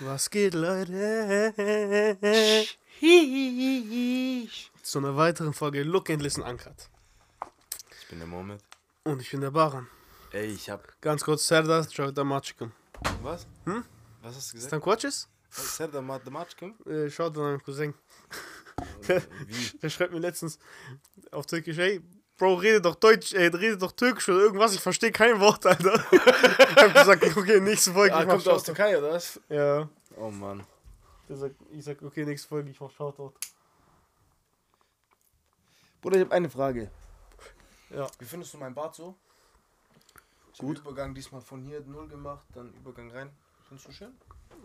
Was geht, Leute? Zu einer weiteren Folge Look and Listen Uncut. Ich bin der Moment. Und ich bin der Baran. Ey, ich hab. Ganz kurz, Serdar Javdamacikum. Was? Hm? Was hast du Ist gesagt? dein Quatches? Serdar Mathematikum? Äh, schaut an meinen Cousin. Wie? Der schreibt mir letztens auf Türkisch, ey, Bro, rede doch Deutsch, ey, rede doch Türkisch oder irgendwas, ich verstehe kein Wort, Alter. ich hab gesagt, okay, nächste Folge, Ah, ich mach kommt aus. Türkei, oder was? Ja. Oh Mann. Sagt, ich sag, okay, nächste Folge, ich mach Shoutout. Bruder, ich hab eine Frage. Ja. Wie findest du meinen Bart so? Ich Gut. Übergang diesmal von hier null gemacht, dann Übergang rein. Findest du schön?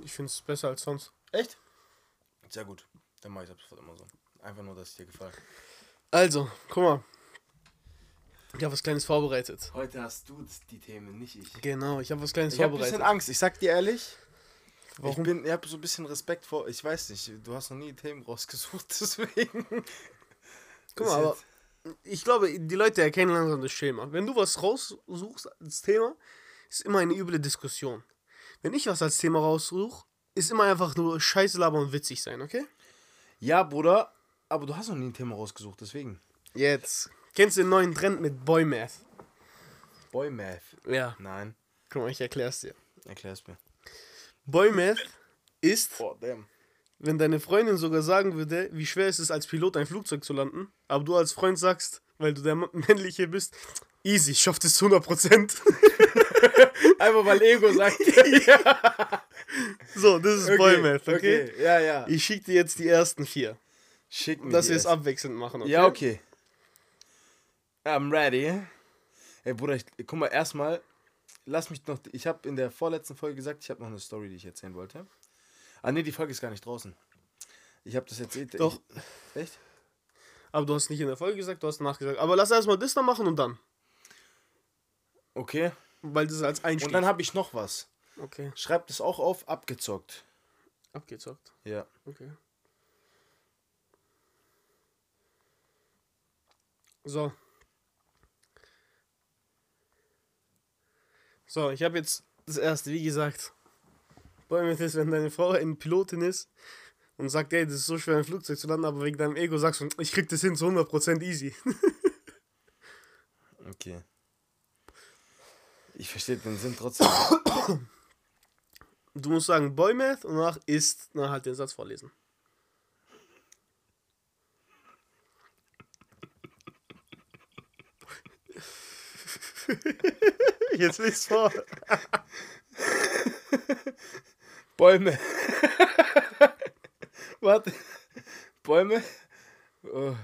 Ich find's besser als sonst. Echt? Sehr gut. Dann mach ich ab sofort immer so. Einfach nur, dass es dir gefällt. Also, guck mal. Ich habe was Kleines vorbereitet. Heute hast du die Themen, nicht ich. Genau, ich habe was Kleines Ich habe ein vorbereitet. bisschen Angst, ich sag dir ehrlich. Warum? Ich bin, ich habe so ein bisschen Respekt vor, ich weiß nicht, du hast noch nie Themen rausgesucht, deswegen. Guck mal, aber ich glaube, die Leute erkennen langsam das Schema. Wenn du was raussuchst als Thema, ist immer eine üble Diskussion. Wenn ich was als Thema raussuche, ist immer einfach nur Scheiße labern und witzig sein, okay? Ja, Bruder, aber du hast noch nie ein Thema rausgesucht, deswegen. Jetzt. Kennst du den neuen Trend mit Boy Math? Boy Math. Ja. Nein, Guck mal, ich erklär's dir. erklär's mir. Boy Math ist, Boah, damn. wenn deine Freundin sogar sagen würde, wie schwer es ist, als Pilot ein Flugzeug zu landen, aber du als Freund sagst, weil du der männliche bist, easy, ich schaff das zu 100%. Einfach weil Ego sagt. so, das ist Boy Math, okay? Ja, ja. Ich schicke dir jetzt die ersten vier, Schick mir dass wir es abwechselnd machen, okay? Ja, okay. I'm ready. Ey, Bruder, ich, guck mal, erstmal, lass mich noch. Ich habe in der vorletzten Folge gesagt, ich habe noch eine Story, die ich erzählen wollte. Ah, nee, die Folge ist gar nicht draußen. Ich habe das erzählt. Doch. Ich, echt? Aber du hast nicht in der Folge gesagt, du hast nachgesagt. Aber lass erstmal das da machen und dann. Okay. Weil das ist als Einstieg. Und dann habe ich noch was. okay, Schreib das auch auf, abgezockt. abgezockt. Ja. Okay. So. So, ich habe jetzt das erste, wie gesagt. Bäume ist, wenn deine Frau eine Pilotin ist und sagt, ey, das ist so schwer, ein Flugzeug zu landen, aber wegen deinem Ego sagst du, ich krieg das hin zu 100% easy. Okay. Ich verstehe den Sinn trotzdem. Du musst sagen Boy Math und danach ist, na halt den Satz vorlesen. Jetzt liest vor. Bäume. Warte. Bäume. Oh.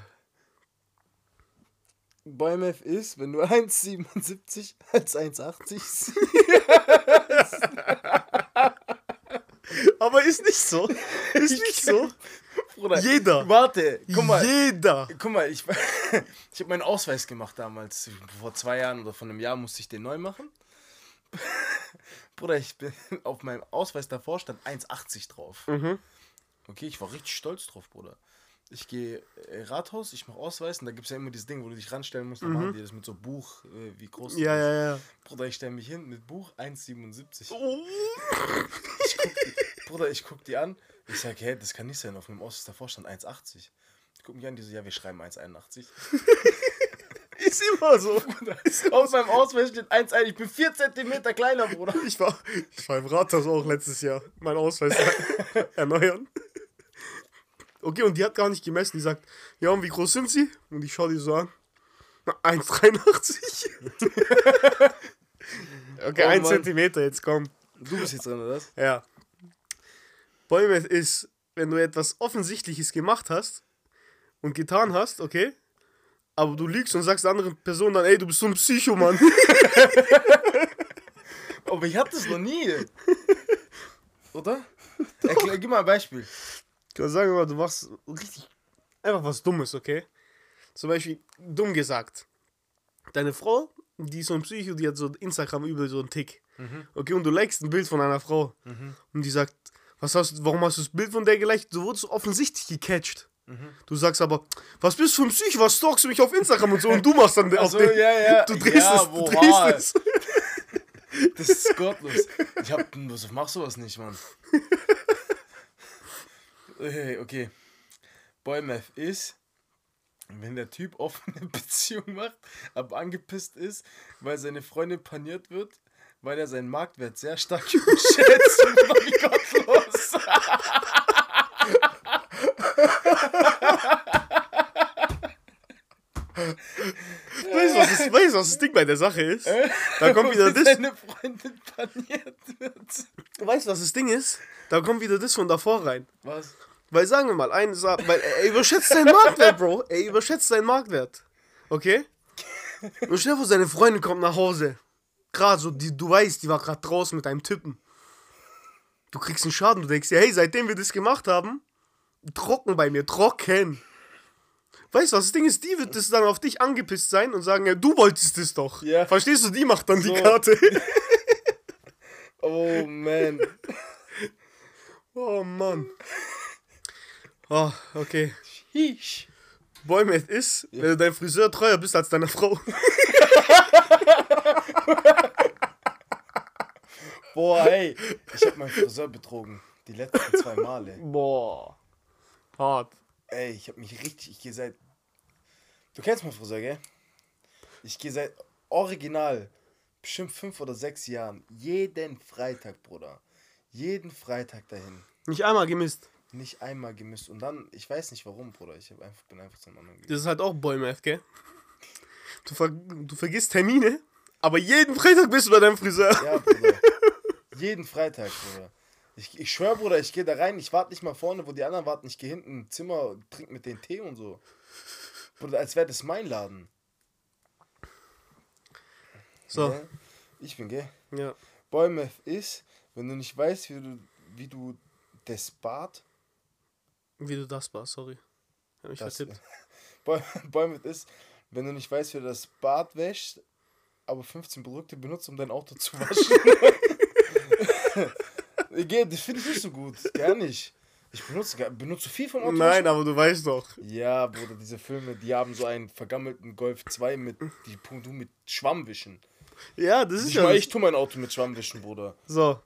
Bäume ist, wenn du 1,77 als 1,80 siehst. Aber ist nicht so. Ist nicht so. Bruder. Jeder. Warte, guck mal. Jeder. Guck mal, ich, ich habe meinen Ausweis gemacht damals. Vor zwei Jahren oder vor einem Jahr musste ich den neu machen. Bruder, ich bin auf meinem Ausweis davor stand 1,80 drauf. Mhm. Okay, ich war richtig stolz drauf, Bruder. Ich gehe äh, Rathaus, ich mache Ausweis und da gibt es ja immer dieses Ding, wo du dich ranstellen musst. Da machen die das mit so Buch, äh, wie groß Ja, bist. ja, ja. Bruder, ich stelle mich hin mit Buch 1,77. Oh. Ich guck die, Bruder, ich guck die an. Ich sage, hä, das kann nicht sein. Auf meinem Ausweis davor stand 1,80. Ich guck mich an, die so, ja, wir schreiben 1,81. Ist immer so. Auf meinem Ausweis steht 1,1. Ich bin 4 cm kleiner, Bruder. Ich war, ich war im Rathaus auch letztes Jahr. Mein Ausweis erneuern. Okay, und die hat gar nicht gemessen. Die sagt, ja, und wie groß sind sie? Und ich schaue die so an. Na, 1,83. okay, Oh, 1 Mann. Zentimeter, jetzt komm. Du bist jetzt dran, oder was? Ja. Bäume ist, wenn du etwas Offensichtliches gemacht hast und getan hast, okay? Aber du lügst und sagst der anderen Person dann, ey, du bist so ein Psycho, Mann. Aber ich hatte es noch nie. Oder? Erklär, gib mal ein Beispiel. Ich sagen wir mal, du machst richtig einfach was Dummes, okay? Zum Beispiel, dumm gesagt, deine Frau, die ist so ein Psycho, die hat so Instagram übel so einen Tick. Okay, und du likest ein Bild von einer Frau. Und die sagt, was hast, warum hast du das Bild von der geliked? Du wurdest offensichtlich gecatcht. Du sagst aber, was bist du für ein Psycho? Was stalkst du mich auf Instagram und so? Und du machst dann auf so, den, ja, ja. Du drehst Ja, es, du drehst es. Das ist gottlos. Ich hab, was machst du was nicht, Mann? Hey, okay. Boymath ist, wenn der Typ offene Beziehung macht, aber angepisst ist, weil seine Freundin paniert wird, weil er seinen Marktwert sehr stark überschätzt. Wie gottlos. Weißt du, was das, weißt, du, was das Ding bei der Sache ist? Da kommt wieder Weil das. seine Freundin paniert wird. Weißt du, was das Ding ist? Da kommt wieder das von davor rein. Was? Weil sagen wir mal, ein, sa- weil er überschätzt seinen Marktwert, Bro. Er überschätzt seinen Marktwert. Okay? Und dir vor, seine Freundin kommt nach Hause. Gerade so, die, du weißt, die war gerade draußen mit einem Typen. Du kriegst einen Schaden, du denkst dir, hey, seitdem wir das gemacht haben, trocken bei mir, trocken. Weißt du, was das Ding ist? Die wird das dann auf dich angepisst sein und sagen, ja, du wolltest es doch. Ja. Verstehst du, die macht dann So. die Karte. Oh man. oh Mann. Oh, okay. Hisch. Boymet ist, wenn du dein Friseur treuer bist als deine Frau. Boah, ey. Ich hab meinen Friseur betrogen. Die letzten zwei Male. Boah. Hart. Ey, ich hab mich richtig. Ich gehe seit. Du kennst meinen Friseur, gell? Ich gehe seit original bestimmt fünf oder sechs Jahren jeden Freitag, Bruder. Jeden Freitag dahin. Nicht einmal gemisst. Nicht einmal gemisst. Und dann, ich weiß nicht warum, Bruder. Ich hab einfach, bin einfach zum anderen gegangen. Das ist halt auch Boymet, gell? Du, ver du vergisst Termine, aber jeden Freitag bist du bei deinem Friseur. Ja, Bruder. jeden Freitag, Bruder. Ich, ich schwör, Bruder, ich gehe da rein, ich warte nicht mal vorne, wo die anderen warten. Ich gehe hinten im Zimmer, trink mit den Tee und so. Bruder, als wäre das mein Laden. So, Ja? Ich bin, gell? ja. Boymouth ist, wenn du nicht weißt, wie du, wie du das Bad. Wie du das warst, sorry. Hab mich Das, vertippt. Boy- Boymouth ist, wenn du nicht weißt, wie du das Bad wäschst, aber 15 Produkte benutzt, um dein Auto zu waschen. Geh, das finde ich nicht so gut. Gar nicht. Ich benutze, benutze viel vom Auto. Nein, aber du weißt doch. Ja, Bruder, diese Filme, die haben so einen vergammelten Golf 2 mit, die du mit Schwamm wischen. Ja, das ist Ich ja. mal, ich tu mein Auto mit Schwamm wischen, Bruder. So.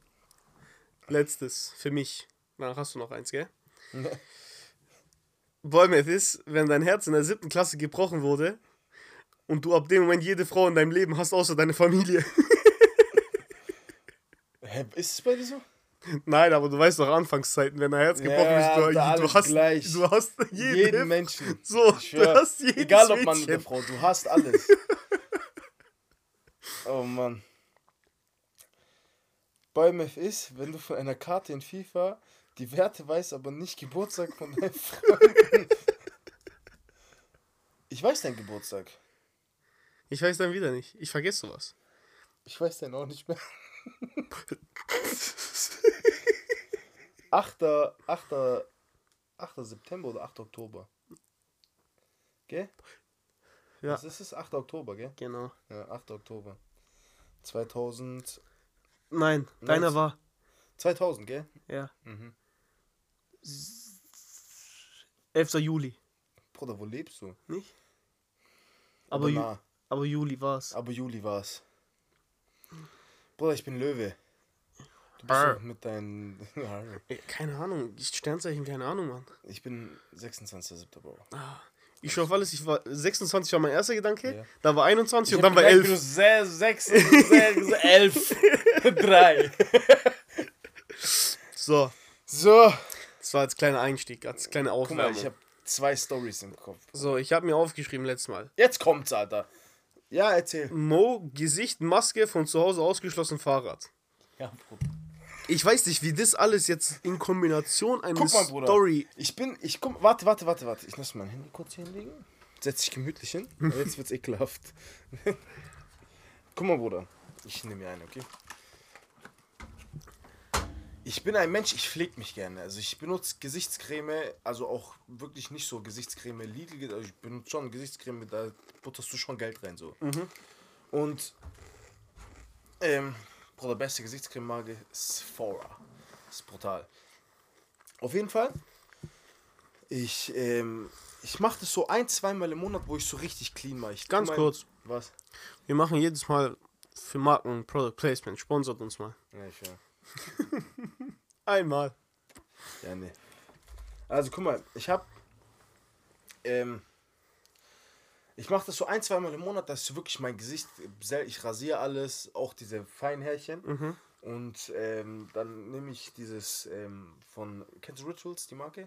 Letztes für mich. Danach hast du noch eins, gell? Boymouth ist, wenn dein Herz in der siebten Klasse gebrochen wurde und du ab dem Moment jede Frau in deinem Leben hast, außer deine Familie. Hä, ist es bei dir so? Nein, aber du weißt doch Anfangszeiten, wenn dein Herz gebrochen Ja, ist, du, du hast gleich. du hast jede, Jeden Menschen. So, du hast jedes Egal ob Mann oder. Frau, du hast alles. oh Mann. Boymouth ist, wenn du von einer Karte in FIFA die Werte weißt, aber nicht Geburtstag von deinem Freunden. Ich weiß deinen Geburtstag. Ich weiß dann wieder nicht. Ich vergesse sowas. Ich weiß den auch nicht mehr. 8. 8. 8. September oder 8. Oktober. Gell? Ja. Was ist es? 8. Oktober, gell? Genau. Ja, 8. Oktober. 2000. Nein, deiner Nice. war. 2000, gell? Ja. Mhm. 11. Juli. Bruder, wo lebst du? Nicht? Aber, Aber nah. Aber Juli war's. Aber Juli war's. Bruder, ich bin Löwe. Du bist Arr. mit deinen. Keine Ahnung. Sternzeichen, keine Ahnung, Mann. ich bin 26. September. Ich schau auf alles. Ich war 26 war mein erster Gedanke. Ja. Da war 21 und hab dann war gemerkt, 11. Du 6, 6, 11, 3. So. So. Das war als kleiner Einstieg, als kleine Guck mal, ich habe zwei Stories im Kopf. so, ich habe mir aufgeschrieben letztes Mal. Jetzt kommt's, Alter. Ja, erzähl. Mo, Gesicht, Maske, von zu Hause ausgeschlossen, Fahrrad. Ja, Bruder. Ich weiß nicht, wie das alles jetzt in Kombination eine Guck mal, Bruder. Story. Ich bin, ich komm, warte, warte, warte, warte. Ich lass mein Handy kurz hier hinlegen. Setz dich gemütlich hin. Aber jetzt wird's ekelhaft. Guck mal, Bruder. Ich nehme mir einen, okay? Ich bin ein Mensch, ich pflege mich gerne. Also ich benutze Gesichtscreme, also auch wirklich nicht so Gesichtscreme Lidl, also ich benutze schon Gesichtscreme, da butterst du schon Geld rein so. Und ähm, Bruder, beste Gesichtscreme-Marke ist Sephora. ist brutal. Auf jeden Fall, ich, ähm, ich mache das so ein, zweimal im Monat, wo ich so richtig clean mache. Ganz mein- kurz. Was? Wir machen jedes Mal für Marken Product Placement. Sponsort uns mal. Ja, ich höre. Einmal. Ja, nee. Also guck mal, ich hab. Ähm, ich mache das so ein, zweimal im Monat, dass ich wirklich mein Gesicht, ich rasiere alles, auch diese Feinhärchen. Mhm. Und ähm, dann nehme ich dieses ähm, von, kennst du Rituals, die Marke?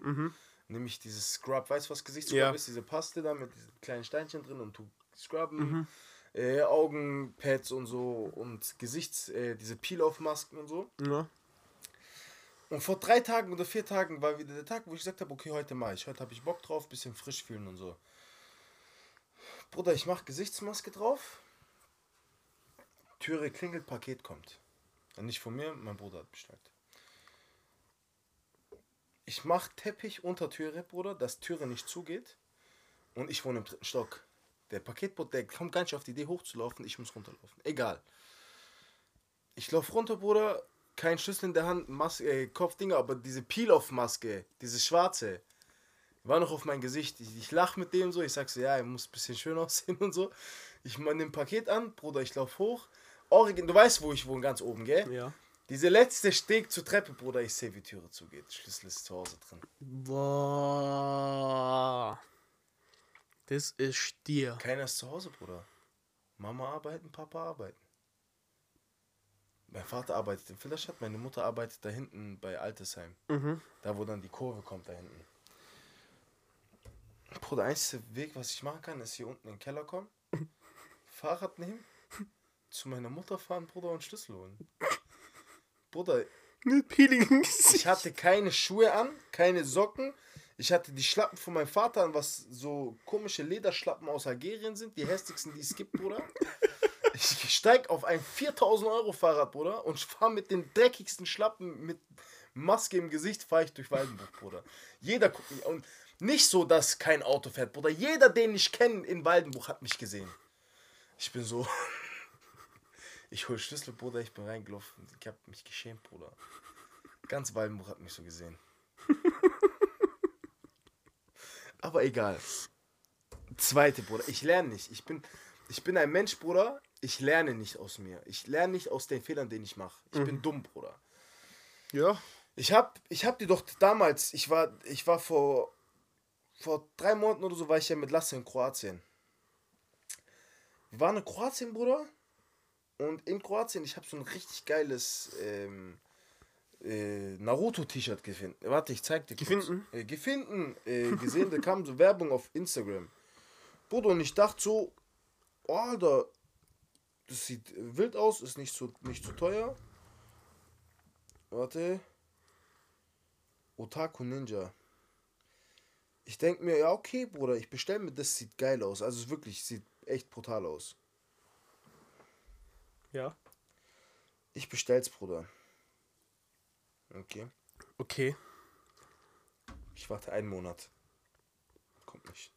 Nehme ich dieses Scrub, weißt du was Gesichtsscrub Ja. ist? Diese Paste da mit diesen kleinen Steinchen drin und tu scrubben. Mhm. Äh, Augenpads und so und Gesichts, äh, diese Peel-Off-Masken und so. Ja. Und vor drei Tagen oder vier Tagen war wieder der Tag, wo ich gesagt habe, okay, heute mache ich. Heute habe ich Bock drauf, bisschen frisch fühlen und so. Bruder, ich mache Gesichtsmaske drauf. Türe klingelt, Paket kommt. Und nicht von mir, mein Bruder hat bestellt. Ich mache Teppich unter Türe, Bruder, dass Türe nicht zugeht. Und ich wohne im dritten Stock. Der Paketbote, der kommt gar nicht auf die Idee hochzulaufen, ich muss runterlaufen. Egal. Ich laufe runter, Bruder, kein Schlüssel in der Hand, Mas äh, Kopfdinger, aber diese Peel-Off-Maske, diese schwarze, war noch auf mein Gesicht. Ich, ich lach mit dem so, ich sag so, ja, er muss ein bisschen schön aussehen und so. Ich nehme ein Paket an, Bruder, ich lauf hoch. Origin, du weißt, wo ich wohne, ganz oben, gell? Ja. Diese letzte Steg zur Treppe, Bruder, ich sehe, wie die Türe zugeht. Schlüssel ist zu Hause drin. Boah. Das ist Stier. Keiner ist zu Hause, Bruder. Mama arbeiten, Papa arbeiten. Mein Vater arbeitet in Filderstadt, meine Mutter arbeitet da hinten bei Altesheim. Mhm. Da, wo dann die Kurve kommt, da hinten. Bruder, der einzige Weg, was ich machen kann, ist hier unten in den Keller kommen, Fahrrad nehmen, zu meiner Mutter fahren, Bruder, und Schlüssel holen. Bruder, Mit ich hatte keine Schuhe an, keine Socken. Ich hatte die Schlappen von meinem Vater an, was so komische Lederschlappen aus Algerien sind, die hässlichsten, die es gibt, Bruder. Ich steig auf ein 4000 Euro Fahrrad, Bruder, und fahre mit den dreckigsten Schlappen mit Maske im Gesicht, fahre ich durch Waldenburg, Bruder. Jeder guckt mich und nicht so, dass kein Auto fährt, Bruder. Jeder, den ich kenne in Waldenburg, hat mich gesehen. Ich bin so. Ich hol Schlüssel, Bruder, ich bin reingelaufen. Ich hab mich geschämt, Bruder. Ganz Waldenburg hat mich so gesehen. Aber egal. Zweite, Bruder. Ich lerne nicht. Ich bin, ich bin ein Mensch, Bruder. Ich lerne nicht aus mir. Ich lerne nicht aus den Fehlern, den ich mache. Ich bin dumm, Bruder. Ja. Ich hab, ich hab dir doch damals, ich war, ich war vor, vor drei Monaten oder so, war ich ja mit Lasse in Kroatien. Wir waren in Kroatien, Bruder. Und in Kroatien, ich habe so ein richtig geiles ähm, äh, Naruto-T-Shirt gefunden. Warte, ich zeig dir kurz. Gefunden? Äh, gefunden, äh, gesehen, da kam so Werbung auf Instagram. Bruder, und ich dachte so, oh, Alter, das sieht wild aus, ist nicht so, nicht so teuer. Warte. Otaku Ninja. Ich denke mir, ja, okay, Bruder, ich bestelle mir, das sieht geil aus. Also es wirklich, sieht echt brutal aus. Ja. Ich bestell's, Bruder. Okay. Okay. Ich warte einen Monat. Kommt nicht.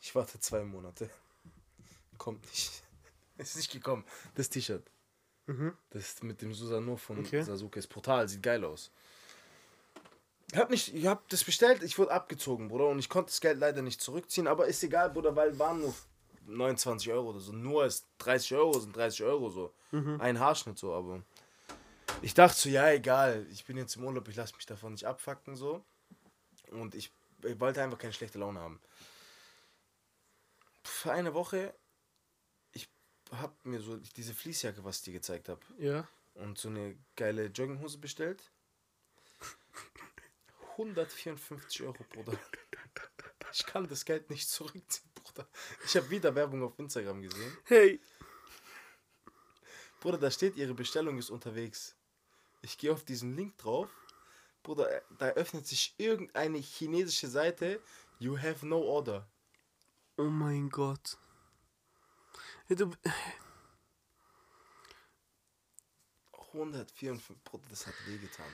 Ich warte zwei Monate. Kommt nicht. Ist nicht gekommen. Das T-Shirt. Das ist mit dem Susano von Okay. Sasuke. Ist brutal, sieht geil aus. Ich hab, nicht, ich hab das bestellt, ich wurde abgezogen, Bruder. Und ich konnte das Geld leider nicht zurückziehen. Aber ist egal, Bruder, weil waren nur 29 Euro oder so. Nur ist 30 Euro, sind 30 Euro so. Ein Haarschnitt so, aber. Ich dachte so, ja, egal. Ich bin jetzt im Urlaub, ich lasse mich davon nicht abfacken so. Und ich, ich wollte einfach keine schlechte Laune haben. Für eine Woche, ich hab mir so diese Fließjacke, was ich dir gezeigt habe, Ja. und so eine geile Jogginghose bestellt. 154 Euro, Bruder. Ich kann das Geld nicht zurückziehen, Bruder. Ich habe wieder Werbung auf Instagram gesehen. Hey. Bruder, da steht, ihre Bestellung ist unterwegs. Ich gehe auf diesen Link drauf. Bruder, äh, da öffnet sich irgendeine chinesische Seite. You have no order. Oh mein Gott. Hey, du, 154, Bruder, das hat wehgetan.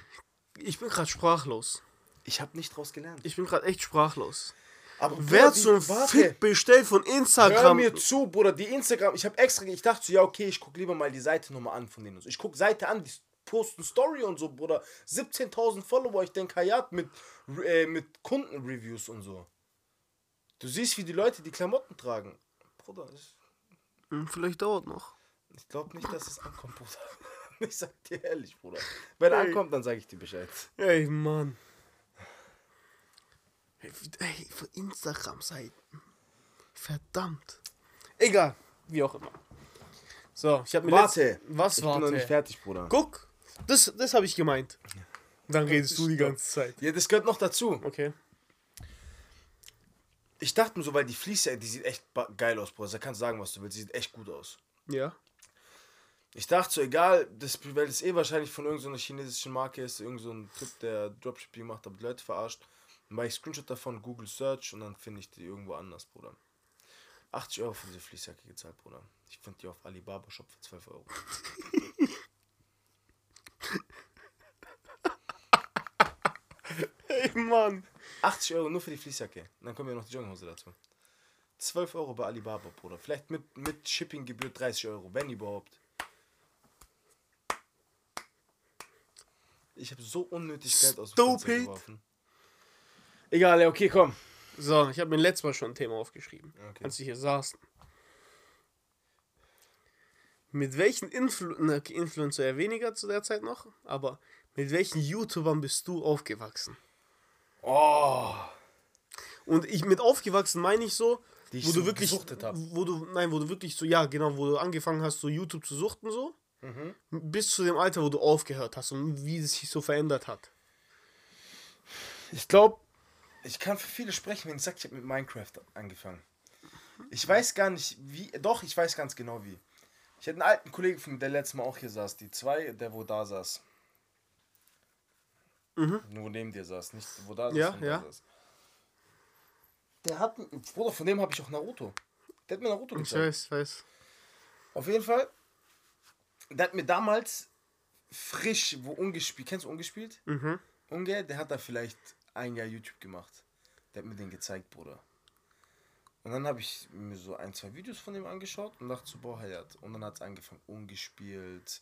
ich bin gerade sprachlos. Ich habe nicht draus gelernt. Ich bin gerade echt sprachlos. Aber Wer warte. Fit bestellt von Hör Instagram. mir zu, Bruder, die Instagram, ich habe extra, ich dachte so, ja, okay, ich guck lieber mal die Seite nochmal an von denen. Ich guck Seite an, die posten Story und so, Bruder. 17.000 Follower, ich denke, Hayat mit, äh, mit Kundenreviews und so. Du siehst, wie die Leute die Klamotten tragen. Bruder, ich, Hm, Vielleicht dauert noch. ich glaube nicht, dass es ankommt, Bruder. Ich sag dir ehrlich, Bruder. Wenn er Hey. ankommt, dann sage ich dir Bescheid. Ey, Mann. Ey, für Instagram-Seiten. Verdammt. Egal, wie auch immer. So, ich habe mir Warte. letzt- Was ich warte? bin noch nicht fertig, Bruder. Guck, das, das habe ich gemeint. Dann redest du die ganze Zeit. Ja, das gehört noch dazu. Okay. Ich dachte mir so, weil die Fleece, die sieht echt geil aus, Bruder. Da kannst du sagen, was du willst. Die sieht echt gut aus. Ja. Ich dachte so, egal, das, weil das eh wahrscheinlich von irgendeiner chinesischen Marke ist, irgend so ein Typ, der Dropshipping macht, aber die Leute verarscht. Dann mache ich Screenshot davon, Google Search und dann finde ich die irgendwo anders, Bruder. 80 Euro für diese Fließjacke gezahlt, Bruder. Ich finde die auf Alibaba Shop für 12 Euro. Ey, Mann. 80 Euro nur für die Fließjacke. Dann kommen ja noch die Jogginghose dazu. 12 Euro bei Alibaba, Bruder. Vielleicht mit, mit Shippinggebühr 30 Euro, wenn überhaupt. Ich habe so unnötig Geld aus dem Fenster geworfen. Egal, ja, okay, komm. So, ich habe mir letztes Mal schon ein Thema aufgeschrieben, Okay. als wir hier saßen. Mit welchen Influ okay, Influencer eher weniger zu der Zeit noch, aber mit welchen YouTubern bist du aufgewachsen? Oh. Und ich mit aufgewachsen meine ich so, ich wo so du wirklich, wo du, nein, wo du wirklich so, ja, genau, wo du angefangen hast, so YouTube zu suchten, so, Mhm. bis zu dem Alter, wo du aufgehört hast und wie es sich so verändert hat. Ich glaube, ich kann für viele sprechen, wenn ich sage, ich habe mit Minecraft angefangen. Ich weiß gar nicht, wie. Doch, ich weiß ganz genau wie. Ich hatte einen alten Kollegen von mir, der letztes Mal auch hier saß. Die zwei, der wo da saß. Nur neben dir saß, nicht wo da saß. Ja, ja. Saß. Der hat. Bruder, von dem habe ich auch Naruto. Der hat mir Naruto Ich gezeigt. weiß, weiß. Auf jeden Fall. Der hat mir damals frisch, wo ungespielt. Kennst du ungespielt? Mhm. Unge, der hat da vielleicht ein Jahr YouTube gemacht. Der hat mir den gezeigt, Bruder. Und dann habe ich mir so ein, zwei Videos von dem angeschaut und dachte so, boah, Hayat. Und dann hat es angefangen, ungespielt.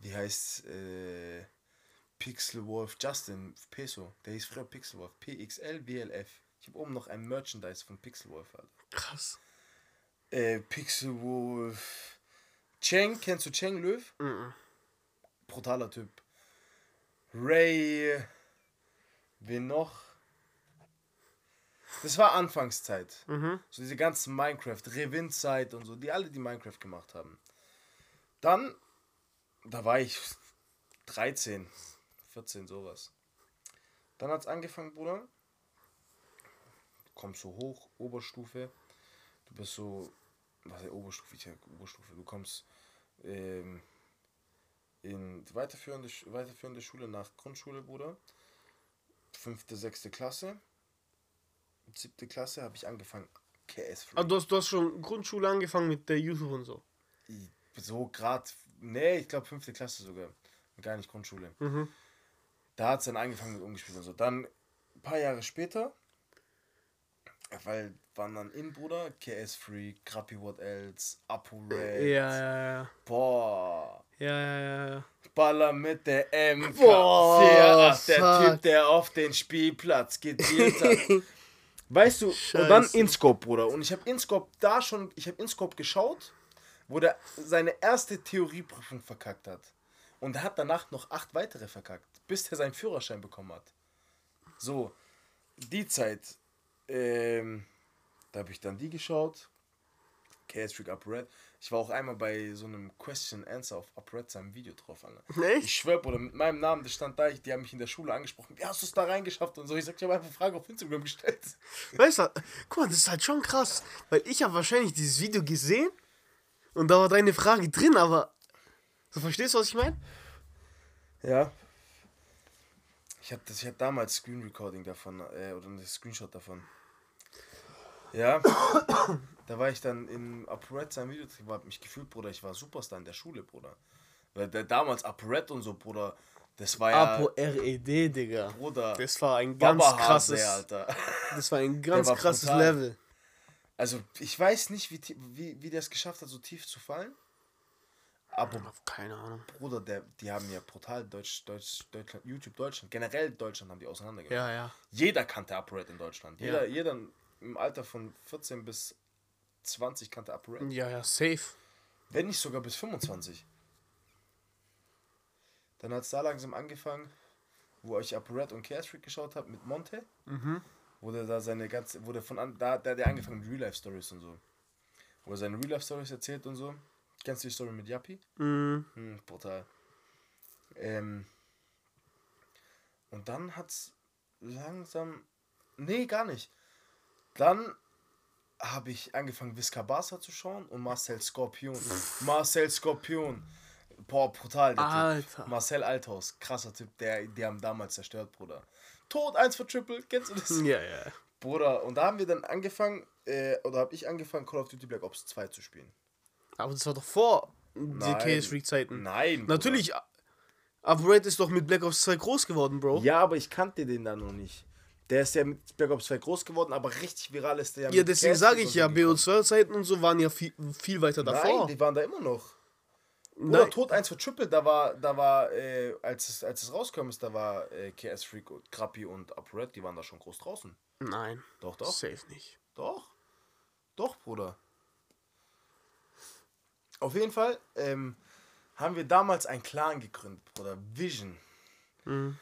Wie heißt äh, Pixelwolf Justin Peso. Der hieß früher Pixelwolf. PXL-WLF. Ich habe oben noch ein Merchandise von Pixelwolf, Alter. Krass. Äh, Pixelwolf. Cheng, kennst du Cheng Löw? Mhm. brutaler Typ. Ray. Wen noch? Das war Anfangszeit. Mhm. So diese ganzen Minecraft, Revin-Zeit und so, die alle, die Minecraft gemacht haben. Dann, da war ich 13, 14, sowas. Dann hat es angefangen, Bruder. Du kommst so hoch, Oberstufe. Du bist so, was ist Oberstufe? Oberstufe. Du kommst ähm, in die weiterführende, weiterführende Schule nach Grundschule, Bruder. Fünfte, sechste Klasse. Siebte Klasse habe ich angefangen, KS. Ah, du hast, du hast schon Grundschule angefangen mit der YouTube und so. so grad, nee, ich glaube fünfte Klasse sogar. Gar nicht Grundschule. Mhm. Da hat es dann angefangen mit umgespielt und so. Dann ein paar Jahre später, weil waren dann in Bruder, KS Free, Krappi What Else, Apu Red. Ja, ja, ja. Boah. Ja, ja, ja. Baller mit der MK. Boah, der. Typ, der auf den Spielplatz gezielt hat. Weißt du, und dann Scheiße. InScope, Bruder. Und ich habe InScope da schon, ich habe InScope geschaut, wo der seine erste Theorieprüfung verkackt hat. Und er hat danach noch acht weitere verkackt, bis er seinen Führerschein bekommen hat. So, die Zeit, ähm, da habe ich dann die geschaut. KS Freak Up Red. Ich war auch einmal bei so einem Question Answer auf Up Red seinem Video drauf, Alter. Echt? Ich schwör, Bruder, mit meinem Namen, das stand da, ich, die haben mich in der Schule angesprochen. Wie hast du es da reingeschafft und so? Ich sag, ich habe einfach eine Frage auf Instagram gestellt. Weißt du, guck mal, das ist halt schon krass, weil ich habe wahrscheinlich dieses Video gesehen und da war deine Frage drin, aber so verstehst du, was ich meine? Ja. Ich hatte ich hab damals Screen Recording davon, äh, oder ein Screenshot davon. Ja. da war ich dann in ApoRed sein Video, ich hab mich gefühlt, Bruder, ich war Superstar in der Schule, Bruder. Weil der damals ApoRed und so, Bruder, das war ja. Apo RED, Digga. Bruder. Das war ein ganz Babahase, krasses, Alter. das war ein ganz war krasses brutal. Level. Also, ich weiß nicht, wie, wie, wie der es geschafft hat, so tief zu fallen. Aber Keine Ahnung. Bruder, der, die haben ja brutal Deutsch, Deutsch, Deutschland, YouTube Deutschland, generell Deutschland haben die auseinandergenommen. Ja, ja. Jeder kannte UpRed in Deutschland. Jeder, Ja. jeder im Alter von 14 bis 20 kannte UpRed. Ja, ja, safe. Wenn nicht sogar bis 25. Dann hat es da langsam angefangen, wo ich UpRed und Care Street geschaut habe mit Monte. Wo der da seine ganze, wo der von an, da, hat er angefangen mit Real-Life-Stories und so. Wo er seine Real-Life-Stories erzählt und so. Kennst du die Story mit Yappi? Mhm. Hm, brutal. Ähm, und dann hat's langsam. Nee, gar nicht. Dann habe ich angefangen, Visca Barca zu schauen und Marcel Scorpion. Marcel Scorpion. Boah, brutal, der Alter. Typ. Marcel Althaus, krasser Typ, der, die haben damals zerstört, Bruder. Tod, eins für Triple, kennst du das? Ja, ja. Bruder, und da haben wir dann angefangen, äh, oder habe ich angefangen, Call of Duty Black Ops 2 zu spielen. Aber das war doch vor die Nein. Chaos Freak Zeiten. Nein. Natürlich, Upgrade ist doch mit Black Ops 2 groß geworden, Bro. Ja, aber ich kannte den da noch nicht. Der ist ja mit Black Ops 2 groß geworden, aber richtig viral ist der ja Ja, deswegen sage ich ja, gekommen. BO2-Zeiten und so waren ja viel, viel weiter davor. Nein, die waren da immer noch. Oder Nein. Tod 1 für Triple, da war, da war, äh, als es, als es rauskam, ist, da war äh, KS Freak und Krappi und UpRed, die waren da schon groß draußen. Nein. Doch, doch. Safe nicht. Doch. Doch, Bruder. Auf jeden Fall ähm, haben wir damals einen Clan gegründet, Bruder. Vision. Mhm.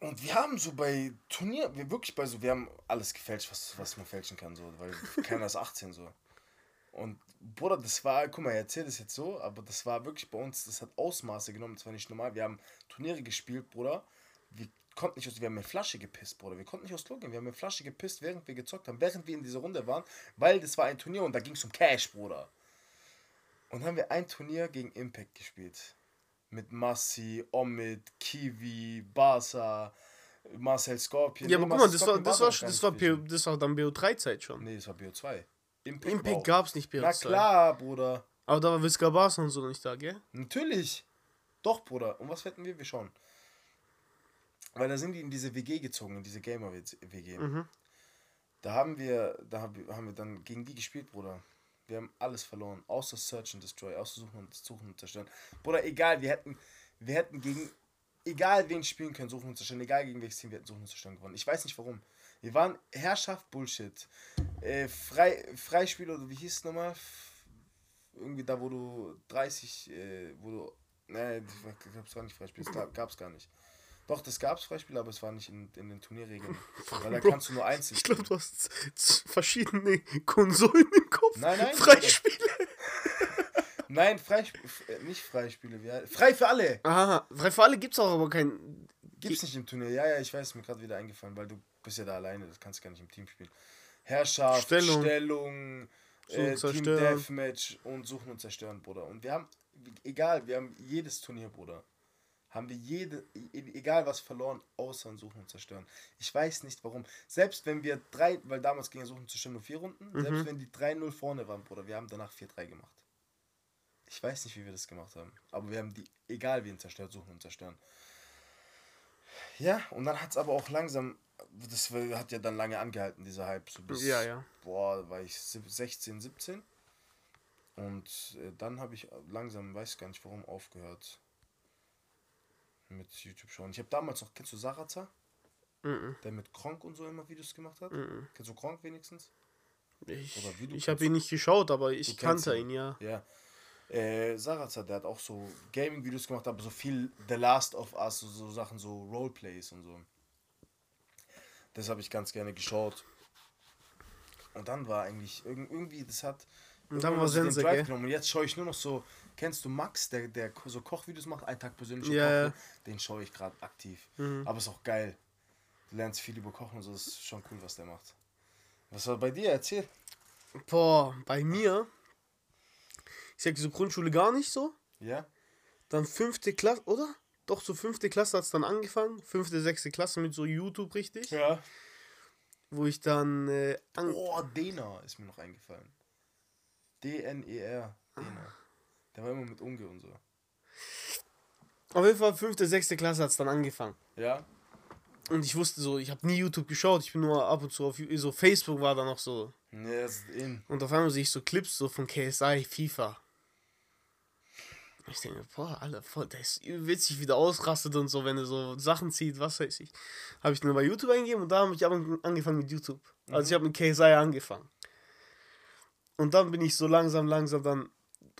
Und wir haben so bei Turnier, wir wirklich bei so, wir haben alles gefälscht, was, was man fälschen kann, so, weil keiner ist 18 so. Und Bruder, das war, guck mal, ich erzähle das jetzt so, aber das war wirklich bei uns, das hat Ausmaße genommen, das war nicht normal. Wir haben Turniere gespielt, Bruder. Wir konnten nicht aus, wir haben eine Flasche gepisst, Bruder. Wir konnten nicht aus Klo gehen, wir haben eine Flasche gepisst, während wir gezockt haben, während wir in dieser Runde waren, weil das war ein Turnier und da ging es um Cash, Bruder. Und haben wir ein Turnier gegen Impact gespielt. Mit Massi, Omid, Kiwi, Barca, Marcel Scorpion. Ja, Nee, aber guck mal, das war, Scorpion das doch war, das war. PO, das war dann BO3-Zeit schon. Nee, das war BO2. Impact, Impact war- gab's nicht BO2. Na klar, Bruder. Aber da war Visca Barca und so nicht da, gell? Natürlich. Doch, Bruder. Und was wetten wir? Wir schauen. Weil da sind die in diese WG gezogen, in diese Gamer-WG. Mhm. Da haben wir, da haben wir dann gegen die gespielt, Bruder. Wir haben alles verloren, außer Search and Destroy, außer Suchen und Suchen und Zerstören. Bruder, egal, wir hätten, wir hätten gegen, egal wen spielen können, Suchen und Zerstören, egal gegen welches Team, wir hätten Suchen und Zerstören gewonnen. Ich weiß nicht warum. Wir waren Herrschaft Bullshit. Äh, Frei, Freispiel oder wie hieß es nochmal? Irgendwie da, wo du 30, äh, wo du, ne, gab's gar nicht Freispiel, das gab es gar nicht. Doch, das gab's Freispiel, aber es war nicht in, in den Turnierregeln. Weil da Bro, kannst du nur einzeln Ich glaube, du hast verschiedene Konsolen im Kopf. Nein, nein. Freispiele. Nein, Freisp äh, nicht Freispiele. Frei für alle. Aha, frei für alle gibt's auch aber kein. Gibt's nicht im Turnier. Ja, ja, ich weiß, mir gerade wieder eingefallen, weil du bist ja da alleine, das kannst du gar nicht im Team spielen. Herrschaft, Stellung. Stellung, äh, Team. Deathmatch und Suchen und Zerstören, Bruder. Und wir haben, egal, wir haben jedes Turnier, Bruder. Haben wir jede, e- egal was verloren, außer in Suchen und Zerstören. Ich weiß nicht warum. Selbst wenn wir drei, weil damals ging Suchen und Zerstören nur vier Runden, Mhm. selbst wenn die 3-0 vorne waren, Bruder, wir haben danach 4-3 gemacht. Ich weiß nicht, wie wir das gemacht haben. Aber wir haben die, egal wen zerstört, suchen und zerstören. Ja, und dann hat es aber auch langsam, das hat ja dann lange angehalten, dieser Hype. So bis, Ja, ja. Boah, da war ich sieb- 16, 17. Und äh, dann habe ich langsam, weiß gar nicht warum, aufgehört mit YouTube schauen. Ich habe damals noch, kennst du Sarazar? Mhm. Der mit Kronk und so immer Videos gemacht hat? Mhm. Kennst du Kronk wenigstens? Ich, ich habe ihn nicht geschaut, aber ich kannte ihn. ihn, ja. Ja. Äh, Sarazar, der hat auch so Gaming-Videos gemacht, aber so viel The Last of Us, so, so Sachen, so Roleplays und so. Das habe ich ganz gerne geschaut. Und dann war eigentlich irg- irgendwie, das hat. Und dann war Sense, genommen. Und jetzt schaue ich nur noch so. Kennst du Max, der, der so Kochvideos macht, einen Tag persönliche Ja, ja. Koch? Den schaue ich gerade aktiv. Mhm. Aber ist auch geil. Du lernst viel über Kochen und so, das ist schon cool, was der macht. Was war bei dir? Erzähl. Boah, bei mir. Ich sag so Grundschule gar nicht so. Ja? Dann fünfte Klasse, oder? Doch, so fünfte Klasse hat es dann angefangen. Fünfte, sechste Klasse mit so YouTube richtig. Ja. Wo ich dann äh, Oh, Dena ist mir noch eingefallen. D-N-E-R. Dena. Der war immer mit Unge und so. Auf jeden Fall fünfte, sechste Klasse hat es dann angefangen. Ja? Und ich wusste so, ich habe nie YouTube geschaut. Ich bin nur ab und zu auf so Facebook war da noch so. Ne, das ist in. Und auf einmal sehe ich so Clips so von KSI, FIFA. Ich denke, boah, Alter, voll, der ist witzig wieder ausrastet und so, wenn er so Sachen zieht, was weiß ich. Habe ich dann bei YouTube eingegeben und da habe ich angefangen mit YouTube. Also ich habe mit KSI angefangen. Und dann bin ich so langsam, langsam dann.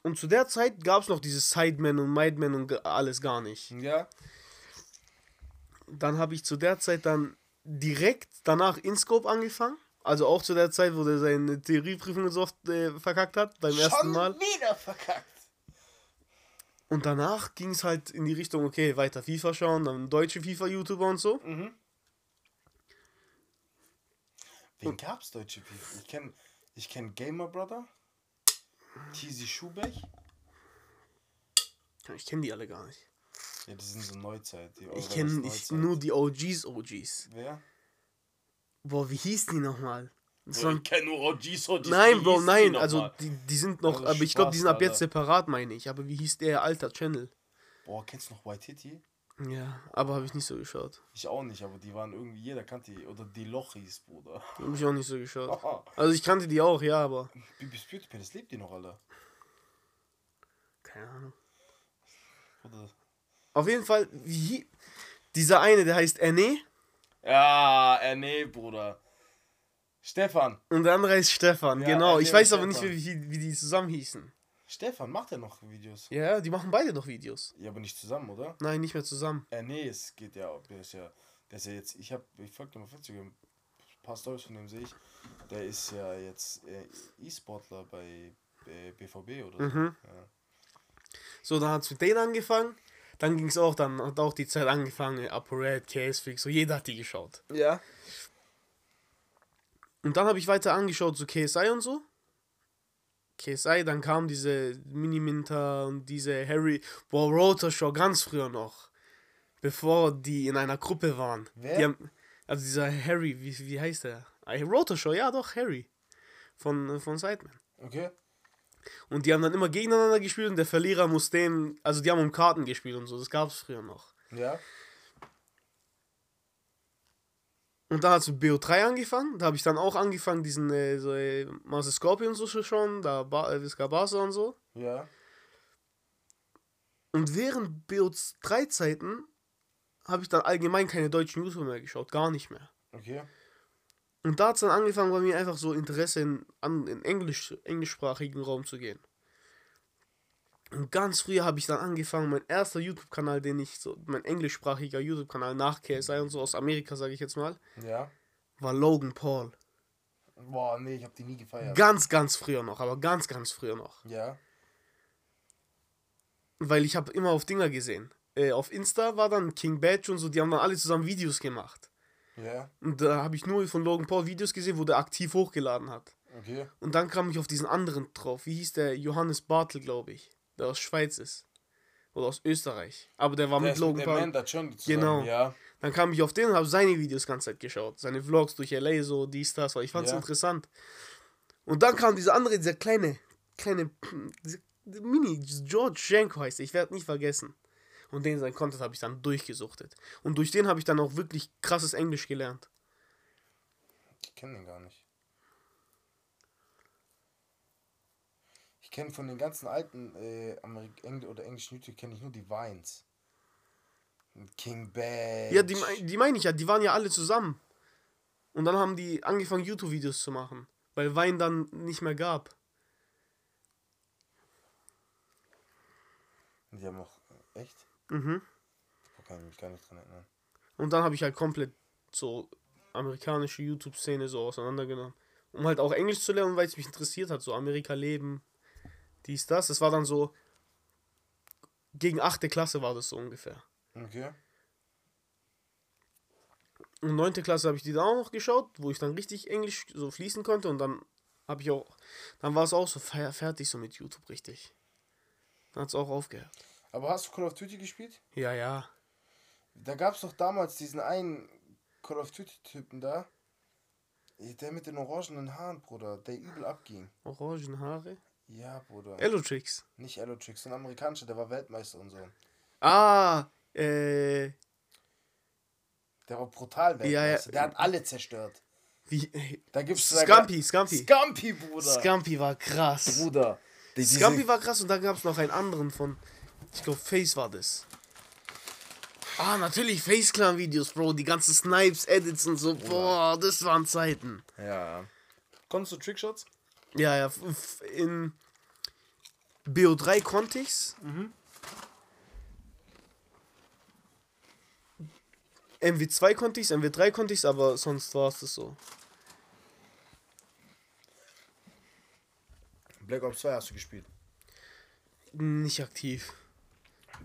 Und zu der Zeit gab es noch dieses Sideman und Mideman und alles gar nicht. Ja? Dann habe ich zu der Zeit dann direkt danach InScope angefangen. Also auch zu der Zeit, wo der seine Theorieprüfung so oft äh, verkackt hat, beim ersten Mal. wieder verkackt. Und danach ging es halt in die Richtung, okay, weiter FIFA schauen, dann deutsche FIFA-YouTuber und so. Mhm. Wen gab's deutsche FIFA? Ich kenne ich kenn Gamer Brother, Tizi Schubeck. Ich kenne die alle gar nicht. Ja, die sind so Neuzeit. Die Ich kenne nur die OGs, OGs. Wer? Boah, wie hieß die nochmal? Das Bro, waren- ich kenne nur OGs, OGs. Nein, Bro, die nein, noch also die, die sind noch, Also aber ich glaube, die sind Spaß, ab jetzt Alter. separat, meine ich. Aber wie hieß der alter Channel? Boah, kennst du noch White Hitty? Ja, aber habe ich nicht so geschaut. Ich auch nicht, aber die waren irgendwie, jeder kannte die. Oder die Lochis, Bruder. Habe ich auch nicht so geschaut. Also ich kannte die auch, ja, aber Bibis Beauty Palace lebt die noch, Alter. keine Ahnung. Bruder. Auf jeden Fall, wie dieser eine, der heißt Erne Ja, nee, Bruder. Stefan. und der andere heißt Stefan, Ja, genau. Erne Ich weiß aber nicht, Stefan. wie, wie, wie die zusammen hießen. Stefan, macht er noch Videos? Ja, die machen beide noch Videos. Ja, aber nicht zusammen, oder? Nein, nicht mehr zusammen. Äh, nee, es geht ja, der ist ja, der ist ja jetzt, ich hab, ich folge dem auf Instagram, ein paar Stories von dem sehe ich, der ist ja jetzt äh, E-Sportler bei äh, BVB oder so. Mhm. Ja. So, dann hat es mit denen angefangen. Dann ging es auch, dann hat auch die Zeit angefangen, ApoRed, KSFix, so jeder hat die geschaut. ja. Und dann habe ich weiter angeschaut, so KSI und so. KSI, dann kam diese Miniminter und diese Harry, boah, Rotor Show ganz früher noch. Bevor die in einer Gruppe waren. Wer? Die haben, also dieser Harry, wie, wie heißt der? Rotor Show, ja doch, Harry. Von, von Sideman. Okay. Und die haben dann immer gegeneinander gespielt und der Verlierer muss den, also die haben um Karten gespielt und so, das gab es früher noch. Ja. Und dann hat es mit BO3 angefangen. Da habe ich dann auch angefangen, diesen äh, so, äh, Master Scorpion so zu schauen, da ba äh, Visca Barca und so. Ja. Und während BO3-Zeiten habe ich dann allgemein keine deutschen YouTuber mehr geschaut, gar nicht mehr. Okay. Und da hat es dann angefangen, bei mir einfach so Interesse in, an, in Englisch, englischsprachigen Raum zu gehen. Und ganz früher habe ich dann angefangen, mein erster YouTube-Kanal, den ich so, mein englischsprachiger YouTube-Kanal nach KSI und so aus Amerika, sage ich jetzt mal, Ja. war Logan Paul. Boah, nee, ich hab die nie gefeiert. Ganz, ganz früher noch, aber ganz, ganz früher noch. ja. Weil ich habe immer auf Dinger gesehen. Äh, auf Insta war dann King Badge und so, die haben dann alle zusammen Videos gemacht. Ja. Und da habe ich nur von Logan Paul Videos gesehen, wo der aktiv hochgeladen hat. Okay. Und dann kam ich auf diesen anderen drauf. Wie hieß der? Johannes Bartel, glaube ich. Der aus Schweiz ist. Oder aus Österreich. Aber der war Der mit Logan Paul. Zusammen. Genau. Ja. Dann kam ich auf den und habe seine Videos die ganze Zeit geschaut. Seine Vlogs durch LA, so dies, das, weil ich fand es Ja. interessant. Und dann kam dieser andere, dieser kleine, kleine, dieser Mini, George Janko heißt er, ich werde nicht vergessen. Und den sein Content habe ich dann durchgesuchtet. Und durch den habe ich dann auch wirklich krasses Englisch gelernt. Ich kenne den gar nicht. Kenne von den ganzen alten äh, Amerik Engl oder englischen YouTube kenne ich nur die Vines. King Badge. Ja, die, die meine ich ja, die waren ja alle zusammen. Und dann haben die angefangen, YouTube-Videos zu machen. Weil Wein dann nicht mehr gab. Die haben auch. Echt? Mhm. Da kann ich mich gar nicht dran erinnern. Und dann habe ich halt komplett so amerikanische YouTube-Szene so auseinandergenommen. Um halt auch Englisch zu lernen, weil es mich interessiert hat. So Amerika leben, dies, das. Das war dann so. Gegen 8. Klasse war das so ungefähr. Okay. Und 9. Klasse habe ich die dann auch noch geschaut, wo ich dann richtig Englisch so fließen konnte. Und dann habe ich auch. Dann war es auch so fe- fertig so mit YouTube richtig. Dann hat es auch aufgehört. Aber hast du Call of Duty gespielt? Ja, ja. Da gab es doch damals diesen einen Call of Duty-Typen da. Der mit den orangenen Haaren, Bruder, der übel abging. Orangen Haare. Ja, Bruder. Elotrix. Nicht Elotrix, ein amerikanischer, der war Weltmeister und so. Ah, äh. Der war brutal Ja, ja. Weltmeister. Der hat alle zerstört. Wie. Da gibt's Scampi, Scampi. Scampi, Bruder. Scampi war krass. Bruder. Die, Scampi war krass und dann gab es noch einen anderen von. Ich glaube, Face war das. Ah, natürlich Face Clan Videos, Bro. Die ganzen Snipes, Edits und so. Boah, das waren Zeiten. Ja. Konntest du Trickshots? Ja, ja. In BO3 konnte ich's. MW2 konnte ich's, MW3 konnte ich's, aber sonst war es das so. Black Ops 2 hast du gespielt. Nicht aktiv.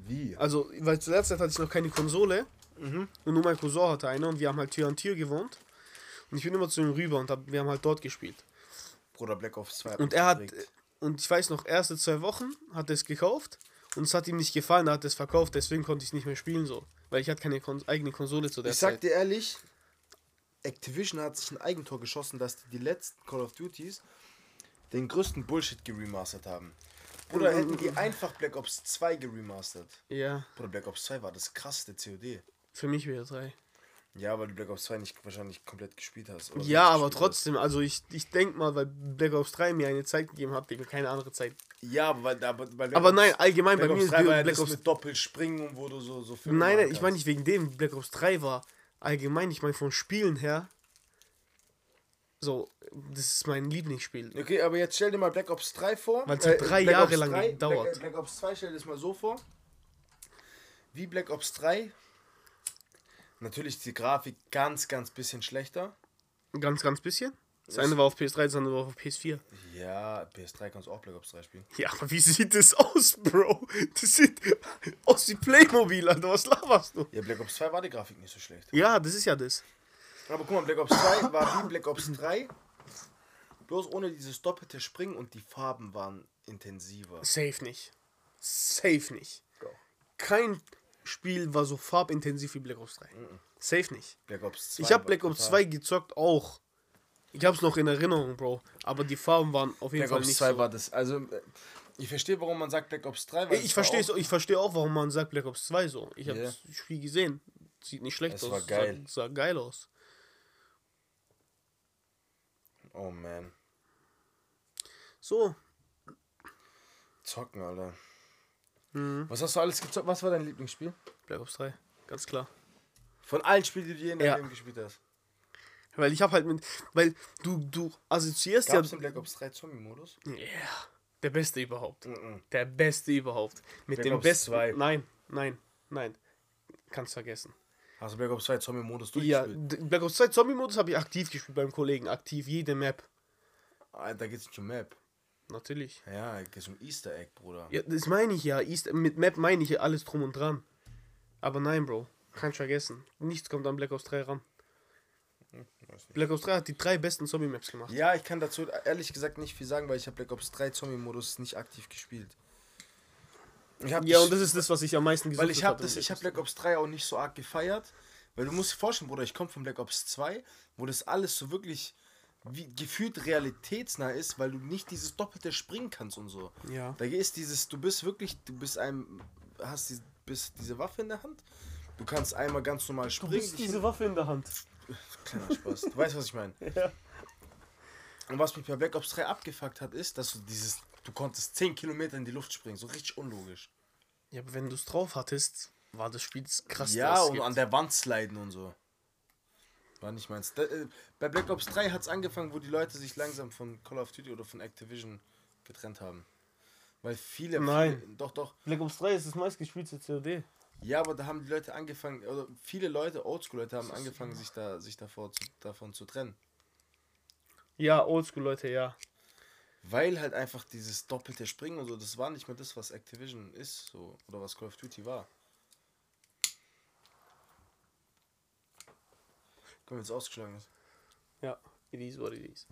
Wie? Also, weil zu der Zeit hatte ich noch keine Konsole. Mhm. Und nur mein Cousin hatte eine und wir haben halt Tür an Tür gewohnt. Und ich bin immer zu ihm rüber und hab, wir haben halt dort gespielt. Bruder, Black Ops 2. hat Und er hat, und ich weiß noch, erste zwei Wochen hat er es gekauft und es hat ihm nicht gefallen, er hat es verkauft, deswegen konnte ich es nicht mehr spielen so. Weil ich hatte keine Kon eigene Konsole zu der Ich sag Zeit. dir ehrlich, Activision hat sich ein Eigentor geschossen, dass die, die letzten Call of Duties den größten Bullshit geremastert haben. Oder hätten die einfach Black Ops 2 geremastert. Ja, Bruder, Black Ops 2 war das krasseste COD. für mich wäre drei. Ja, weil du Black Ops 2 nicht wahrscheinlich komplett gespielt hast. oder Ja, aber trotzdem, also ich, ich denke mal, weil Black Ops 3 mir eine Zeit gegeben hat, mir keine andere Zeit. hast. Ja, aber, weil, aber, weil Aber nein, allgemein Black bei mir Ops ist 3 war ja Black das Ops. mit Doppelspringen, wo du so, so Filme Nein, nein, ich meine nicht wegen dem, Black Ops 3 war allgemein, ich meine von Spielen her. So, das ist mein Lieblingsspiel. Okay, aber jetzt stell dir mal Black Ops 3 vor. Weil es hat drei Black Jahre lang 3, gedauert. Black, Black Ops 2 stell dir das mal so vor. Wie Black Ops 3. Natürlich ist die Grafik ganz, ganz bisschen schlechter. Ganz, ganz bisschen. Das eine war auf PS3, das andere war auf PS4. Ja, PS3 kannst du auch Black Ops 3 spielen. Ja, aber wie sieht das aus, Bro? Das sieht aus wie Playmobil, Alter. Was laberst du? Ja, Black Ops 2 war die Grafik nicht so schlecht. Ja, das ist ja das. Aber guck mal, Black Ops 2 war wie Black Ops 3. Bloß ohne dieses doppelte Springen und die Farben waren intensiver. Safe nicht. Safe nicht. Kein Spiel war so farbintensiv wie Black Ops 3. Safe nicht. Black Ops 2. Ich habe Black Ops brutal. 2 gezockt auch. Ich hab's noch in Erinnerung, Bro. Aber die Farben waren auf jeden Black Fall Ops nicht 2 so. war das. Also, äh, ich verstehe, warum man sagt Black Ops 3. Weil ich es verstehe auch- ich verstehe auch, warum man sagt Black Ops 2 so. Ich habe das Spiel gesehen. Sieht nicht schlecht Es aus. war geil. Sah, sah geil aus. Oh man. So. Zocken, Alter. Mhm. Was hast du alles gezockt? Was war dein Lieblingsspiel? Black Ops 3. Ganz klar. Von allen Spielen, die du je in deinem Ja. Leben gespielt hast. Weil ich habe halt mit. Weil du, du assoziierst Gab es ja. in Black Ops 3 Zombie-Modus? Ja. Der beste überhaupt. Mhm. Der beste überhaupt. Mit Black dem Ops besten. 2. Nein, nein, nein. Kannst vergessen. Hast du Black Ops 2 Zombie-Modus Ja, durchgespielt? D- Black Ops 2 Zombie-Modus habe ich aktiv gespielt beim Kollegen. Aktiv, jede Map. Ah, da geht's nicht um Map. Natürlich. Ja, geht's um Easter Egg, Bruder. Ja, das meine ich ja. East, mit Map meine ich ja alles drum und dran. Aber nein, Bro. Kannst vergessen. Nichts kommt an Black Ops 3 ran. Nicht. Black Ops 3 hat die drei besten Zombie-Maps gemacht. Ja, ich kann dazu ehrlich gesagt nicht viel sagen, weil ich habe Black Ops 3 Zombie-Modus nicht aktiv gespielt. Ich hab Ja, und das ist das, was ich am meisten gesucht Weil ich habe das, ich habe Black Ops 3 auch nicht so arg gefeiert, weil du musst dir vorstellen, Bruder, ich komme von Black Ops 2, wo das alles so wirklich wie gefühlt realitätsnah ist, weil du nicht dieses doppelte springen kannst und so. Ja. Da ist dieses, du bist wirklich, du bist einem, hast die, bist diese Waffe in der Hand, du kannst einmal ganz normal Du springen. bist dich- diese Waffe in der Hand. Kleiner Spaß. Du weißt, was ich meine. Ja. Und was mich bei Black Ops 3 abgefuckt hat, ist, dass du dieses, du konntest 10 Kilometer in die Luft springen, so richtig unlogisch. Ja, aber wenn du es drauf hattest, war das Spiel krasseste. Ja, und gibt. an der Wand sliden und so. War nicht meins. Da, äh, bei Black Ops 3 hat es angefangen, wo die Leute sich langsam von Call of Duty oder von Activision getrennt haben. Weil viele, Nein. viele doch, doch. Black Ops 3 ist das meistgespielte COD. Ja, aber da haben die Leute angefangen, oder viele Leute, Oldschool-Leute haben angefangen, sich da sich davor zu, davon zu trennen. Ja, Oldschool, Leute, ja. Weil halt einfach dieses doppelte Springen und so, das war nicht mehr das, was Activision ist, so, oder was Call of Duty war. Mal, jetzt ausgeschlagen ist. Ja, it is what it is.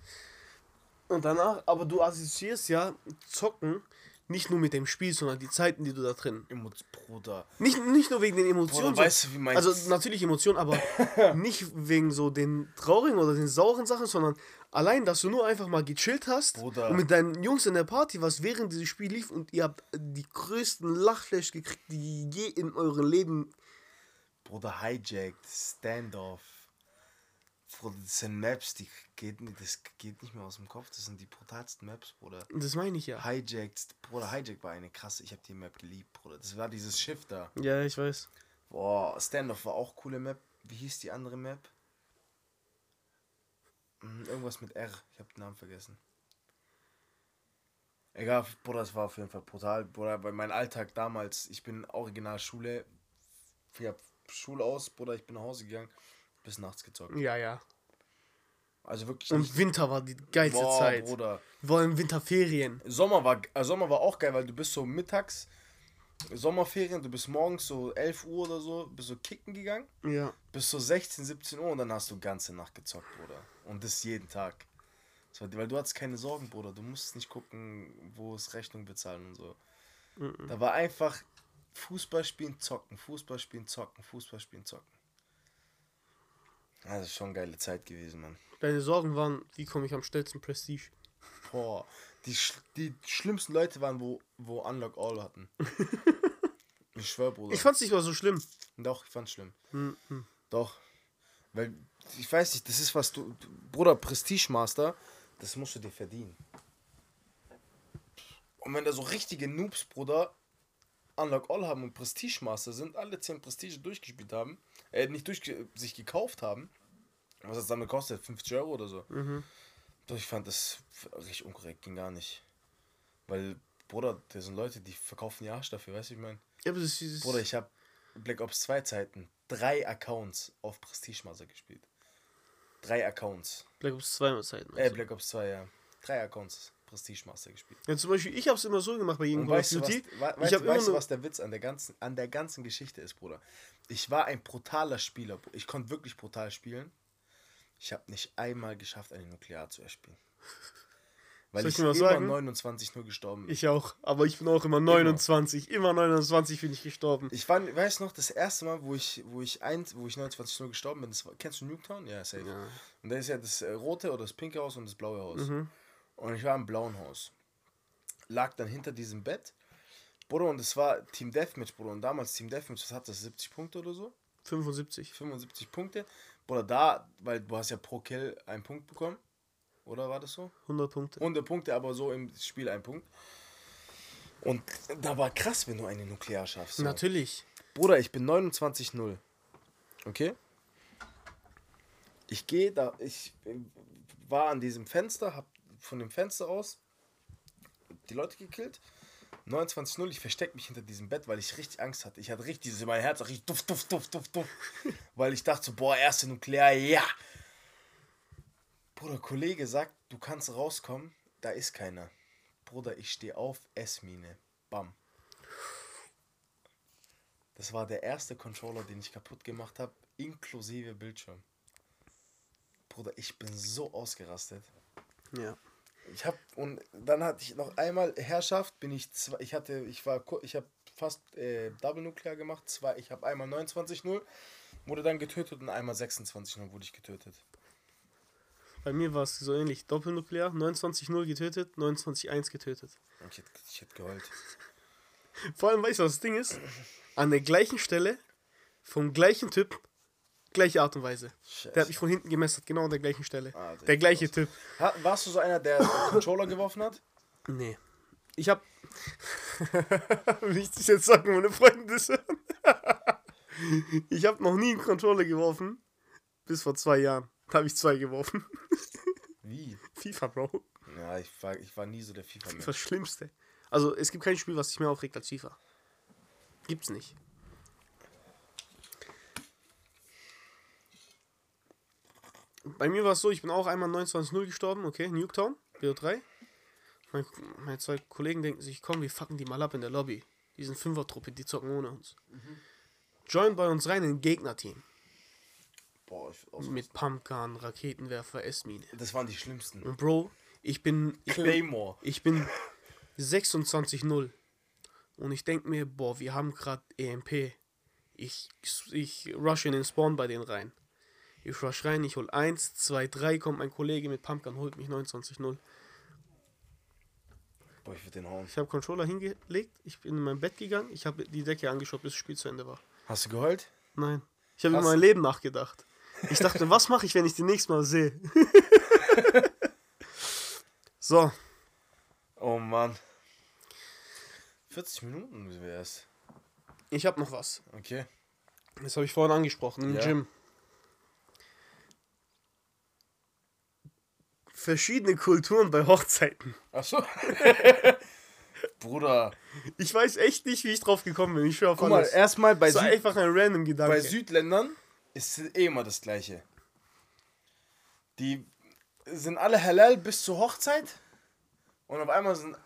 Und danach, aber du assoziierst ja Zocken nicht nur mit dem Spiel, sondern die Zeiten, die du da drin. Emo Bruder. Nicht, nicht nur wegen den Emotionen. Bruder, weißt du, wie mein- Also natürlich Emotionen, aber nicht wegen so den traurigen oder den sauren Sachen, sondern allein, dass du nur einfach mal gechillt hast Bruder. und mit deinen Jungs in der Party warst, während dieses Spiel lief und ihr habt die größten Lachflash gekriegt, die je in eurem Leben. Bruder, Hijacked, Standoff. Bruder, das sind Maps, die geht, nicht- das geht nicht mehr aus dem Kopf. Das sind die brutalsten Maps, Bruder. Das meine ich ja. Hijacked, Bruder, Hijacked war eine krasse. Ich habe die Map geliebt, Bruder. Das war dieses Schiff da. Ja, ich weiß. Boah, Standoff war auch coole Map. Wie hieß die andere Map? Hm, Irgendwas mit R. Ich habe den Namen vergessen. Egal, Bruder, das war auf jeden Fall brutal. Bruder, bei meinem Alltag damals, ich bin Originalschule. Ich habe Schule aus, Bruder, ich bin nach Hause gegangen, bis nachts gezockt. Ja, ja. Also wirklich Und. Winter war die geilste Boah, Zeit. Bruder. Wir waren in Winterferien. Sommer war, äh, Sommer war auch geil, weil du bist so mittags, Sommerferien, du bist morgens so 11 Uhr oder so, bist so kicken gegangen, Ja. bis so 16, 17 Uhr und dann hast du ganze Nacht gezockt, Bruder. Und das jeden Tag. Das war, weil du hattest keine Sorgen, Bruder. Du musst nicht gucken, wo es Rechnung bezahlen und so. Da war einfach Fußball spielen, zocken, Fußball spielen, zocken, Fußball spielen, zocken. Das ist schon eine geile Zeit gewesen, Mann. Deine Sorgen waren, wie komme ich am schnellsten Prestige? Boah, die, die schlimmsten Leute waren, wo, wo Unlock All hatten. ich schwör, Bruder. Ich fand's nicht mal so schlimm. Doch, ich fand's schlimm. Hm, hm. Doch. Weil, ich weiß nicht, das ist was du. du- Bruder, Prestige Master, das musst du dir verdienen. Und wenn da so richtige Noobs, Bruder, Unlock All haben und Prestige Master sind, alle 10 Prestige durchgespielt haben, äh, nicht durch sich gekauft haben, was das damit kostet, 50 Euro oder so. Doch, ich fand das richtig unkorrekt, ging gar nicht. Weil, Bruder, das sind Leute, die verkaufen die Arsch dafür, weißt du, ich meine. Ja, aber das ist. Bruder, ich habe Black Ops 2 Zeiten drei Accounts auf Prestige Master gespielt. Drei Accounts. Black Ops 2 Zeiten. Äh, Black Ops 2, ja. Drei Accounts Prestige Master gespielt. Ja, zum Beispiel, ich hab's immer so gemacht bei jedem Call of weißt du, was, Duty. we ich weißt, weißt immer du, was der Witz an der, ganzen, an der ganzen Geschichte ist, Bruder? Ich war ein brutaler Spieler. Ich konnte wirklich brutal spielen. Ich habe nicht einmal geschafft, eine Nuklear zu erspielen. Weil Soll ich, ich immer sagen? 29 nur gestorben bin. Ich auch, aber ich bin auch immer 29. Immer 29 bin ich gestorben. Ich war, weiß noch, das erste Mal, wo ich, wo ich, ein, wo ich 29 nur gestorben bin, das war, kennst du Nuketown? Ja, safe. Ja. Und da ist ja das äh, rote oder das pinke Haus und das blaue Haus. Mhm. Und ich war im blauen Haus. Lag dann hinter diesem Bett. Bruder, und es war Team Deathmatch, Bruder. Und damals Team Deathmatch, das hat das 70 Punkte oder so. 75. 75 Punkte. Bruder, da, weil du hast ja pro Kill einen Punkt bekommen. Oder war das so? 100 Punkte. 100 Punkte, aber so im Spiel ein Punkt. Und da war krass, wenn du eine Nuklear schaffst. So. Natürlich. Bruder, ich bin 29-0. Okay? Ich gehe da, ich äh, war an diesem Fenster, hab von dem Fenster aus die Leute gekillt. 29-0, ich verstecke mich hinter diesem Bett, weil ich richtig Angst hatte. Ich hatte richtig, so mein Herz richtig duft, duft, duft, duft, duft. weil ich dachte so, boah, erste Nuklear, ja. Bruder, Kollege sagt, du kannst rauskommen, da ist keiner. Bruder, ich stehe auf, S-Mine. Bam. Das war der erste Controller, den ich kaputt gemacht habe, inklusive Bildschirm. Bruder, ich bin so ausgerastet. Ja. Ich habe und dann hatte ich noch einmal Herrschaft, bin ich zwei, ich hatte ich war ich habe fast äh, Double Nuklear gemacht, zwei, ich habe einmal 29-0 wurde dann getötet und einmal 26-0 wurde ich getötet. Bei mir war es so ähnlich. Doppelnuklear, 29-0 getötet, 29-1 getötet. Ich hätte, ich hätte geheult. Vor allem, weißt du, was das Ding ist? An der gleichen Stelle, vom gleichen Typ, gleiche Art und Weise. Scheiße. Der hat mich von hinten gemessert, genau an der gleichen Stelle. Ah, der gleiche krass. Typ. Ha, warst du so einer, der Controller geworfen hat? Nee. Ich hab. Wie ich das jetzt sagen, meine Freunde das hören. ich hab noch nie einen Controller geworfen. Bis vor zwei Jahren. Da habe ich zwei geworfen. Wie? FIFA, Bro. Ja, ich war, ich war nie so der FIFA FIFA das Schlimmste. Also, es gibt kein Spiel, was sich mehr aufregt als FIFA. Gibt's nicht. Bei mir war es so, ich bin auch einmal 29-0 gestorben, okay, Nuketown, BO3. Mein, meine zwei Kollegen denken sich, komm, wir fucken die mal ab in der Lobby. Die sind Fünfer-Truppe, die zocken ohne uns. Join bei uns rein in ein Gegnerteam. Boah, ich, Mit Pumpgun, Raketenwerfer, S-Mine. das waren die schlimmsten. Und Bro, ich bin. Ich bin Claymore. ich bin 26-0. Und ich denke mir, boah, wir haben gerade EMP. Ich, ich rush in den Spawn bei denen rein. Ich rush rein, ich hol 1, 2, 3, kommt mein Kollege mit Pumpgun, holt mich 29-0. Boah, ich würde den hauen. Ich habe Controller hingelegt, ich bin in mein Bett gegangen, ich habe die Decke angeschaut, bis das Spiel zu Ende war. Hast du geheult? Nein. Ich habe über mein Leben nachgedacht. Ich dachte, was mache ich, wenn ich den nächsten Mal sehe? so, Oh Mann. 40 Minuten wär's. ich habe noch was. Okay. Das habe ich vorhin angesprochen im Ja. Gym. Verschiedene Kulturen bei Hochzeiten. Ach so. Bruder. Ich weiß echt nicht, wie ich drauf gekommen bin. Ich schwör auf Guck mal, alles. erstmal bei, Süd einfach ein random Gedanke. bei Südländern ist es eh immer das Gleiche. Die sind alle halal bis zur Hochzeit und auf einmal sind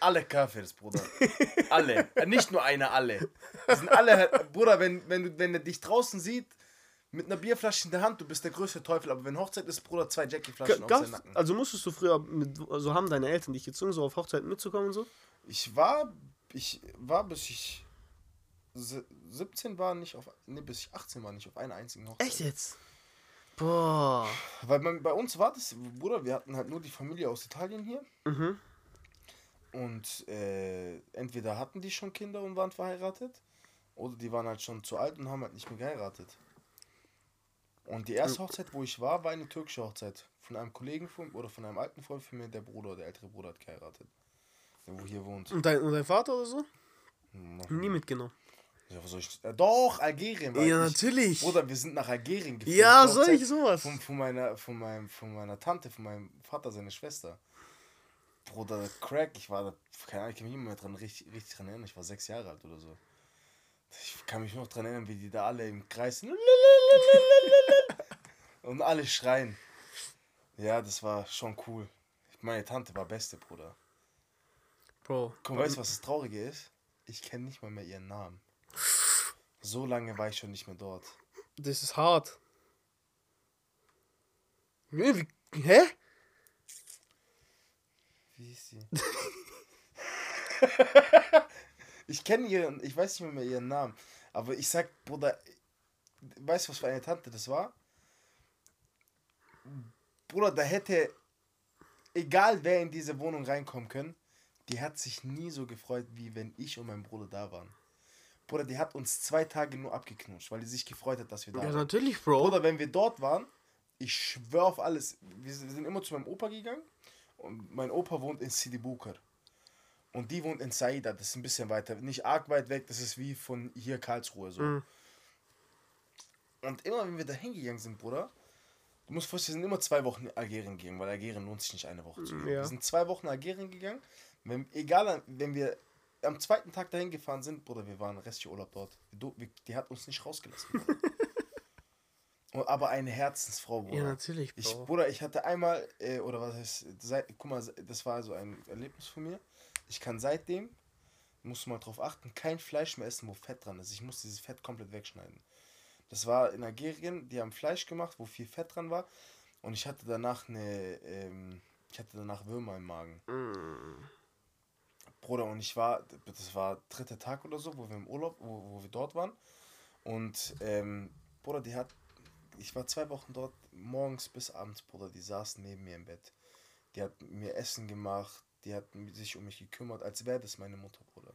alle Kafirs, Bruder. alle. Äh, Nicht nur einer, alle. Die sind alle, Bruder, wenn, wenn, wenn er dich draußen sieht, mit einer Bierflasche in der Hand, du bist der größte Teufel, aber wenn Hochzeit ist, Bruder, zwei Jackie-Flaschen auf seinen Nacken. also musstest du früher, mit, also haben deine Eltern dich gezwungen, so auf Hochzeiten mitzukommen und so? Ich war, ich war bis ich se- 17 war nicht auf, nee, bis ich 18 war nicht auf einer einzigen Hochzeit. Echt jetzt? Boah. Weil man, bei uns war das, Bruder, wir hatten halt nur die Familie aus Italien hier. Mhm. Und äh, entweder hatten die schon Kinder und waren verheiratet, oder die waren halt schon zu alt und haben halt nicht mehr geheiratet. Und die erste Hochzeit, wo ich war, war eine türkische Hochzeit. Von einem Kollegen von, oder von einem alten Freund von mir, der Bruder, der ältere Bruder hat geheiratet. Der wo hier wohnt. Und dein, und dein Vater oder so? Noch Nie mitgenommen. Ja, was soll ich, äh, doch, Algerien Ja, ich. natürlich. Bruder, wir sind nach Algerien geflogen. Ja, soll ich sowas? Von, von, meiner, von, meinem, von meiner Tante, von meinem Vater, seine Schwester. Bruder, Crack, ich war da, keine Ahnung, ich kann mich immer mehr dran, richtig, richtig dran erinnern, ich war sechs Jahre alt oder so. Ich kann mich noch dran erinnern, wie die da alle im Kreis sind. und alle schreien. Ja, das war schon cool. Meine Tante war beste, Bruder. Bro. Guck, weißt du, was das Traurige ist? Ich kenne nicht mal mehr ihren Namen. So lange war ich schon nicht mehr dort. Das ist hart. Wie, hä? Wie ist sie? ich kenne ihren, ich weiß nicht mehr, ihren Namen. Aber ich sag, Bruder, weißt du, was für eine Tante das war? Bruder, da hätte, egal wer in diese Wohnung reinkommen können, die hat sich nie so gefreut, wie wenn ich und mein Bruder da waren. Bruder, die hat uns zwei Tage nur abgeknutscht, weil die sich gefreut hat, dass wir da Ja, waren. natürlich, Bro. Oder wenn wir dort waren, ich schwör auf alles, wir sind immer zu meinem Opa gegangen und mein Opa wohnt in Sidi Bukar. Und die wohnt in Saida, das ist ein bisschen weiter, nicht arg weit weg, das ist wie von hier Karlsruhe so. Mhm. Und immer wenn wir da hingegangen sind, Bruder, du musst vorstellen, wir sind immer zwei Wochen in Algerien gegangen, weil Algerien lohnt sich nicht eine Woche zu gehen. Ja. Wir sind zwei Wochen in Algerien gegangen, wenn, egal, wenn wir am zweiten Tag dahin gefahren sind, Bruder, wir waren restlich Urlaub dort. Wir- Die hat uns nicht rausgelassen. Bruder. Und- Aber eine Herzensfrau, Bruder. ja, natürlich, Bro. Ich, Bruder, ich hatte einmal, äh, oder was heißt, seit, guck mal, das war so ein Erlebnis von mir. Ich kann seitdem, musst du mal drauf achten, kein Fleisch mehr essen, wo Fett dran ist. Ich muss dieses Fett komplett wegschneiden. Das war in Algerien, die haben Fleisch gemacht, wo viel Fett dran war. Und ich hatte danach eine, ähm, ich hatte danach Würmer im Magen. Mm. Bruder, und ich war, das war dritter Tag oder so, wo wir im Urlaub, wo, wo wir dort waren. Und, ähm, Bruder, die hat, ich war zwei Wochen dort, morgens bis abends, Bruder, die saß neben mir im Bett. Die hat mir Essen gemacht, die hat sich um mich gekümmert, als wäre das meine Mutter, Bruder.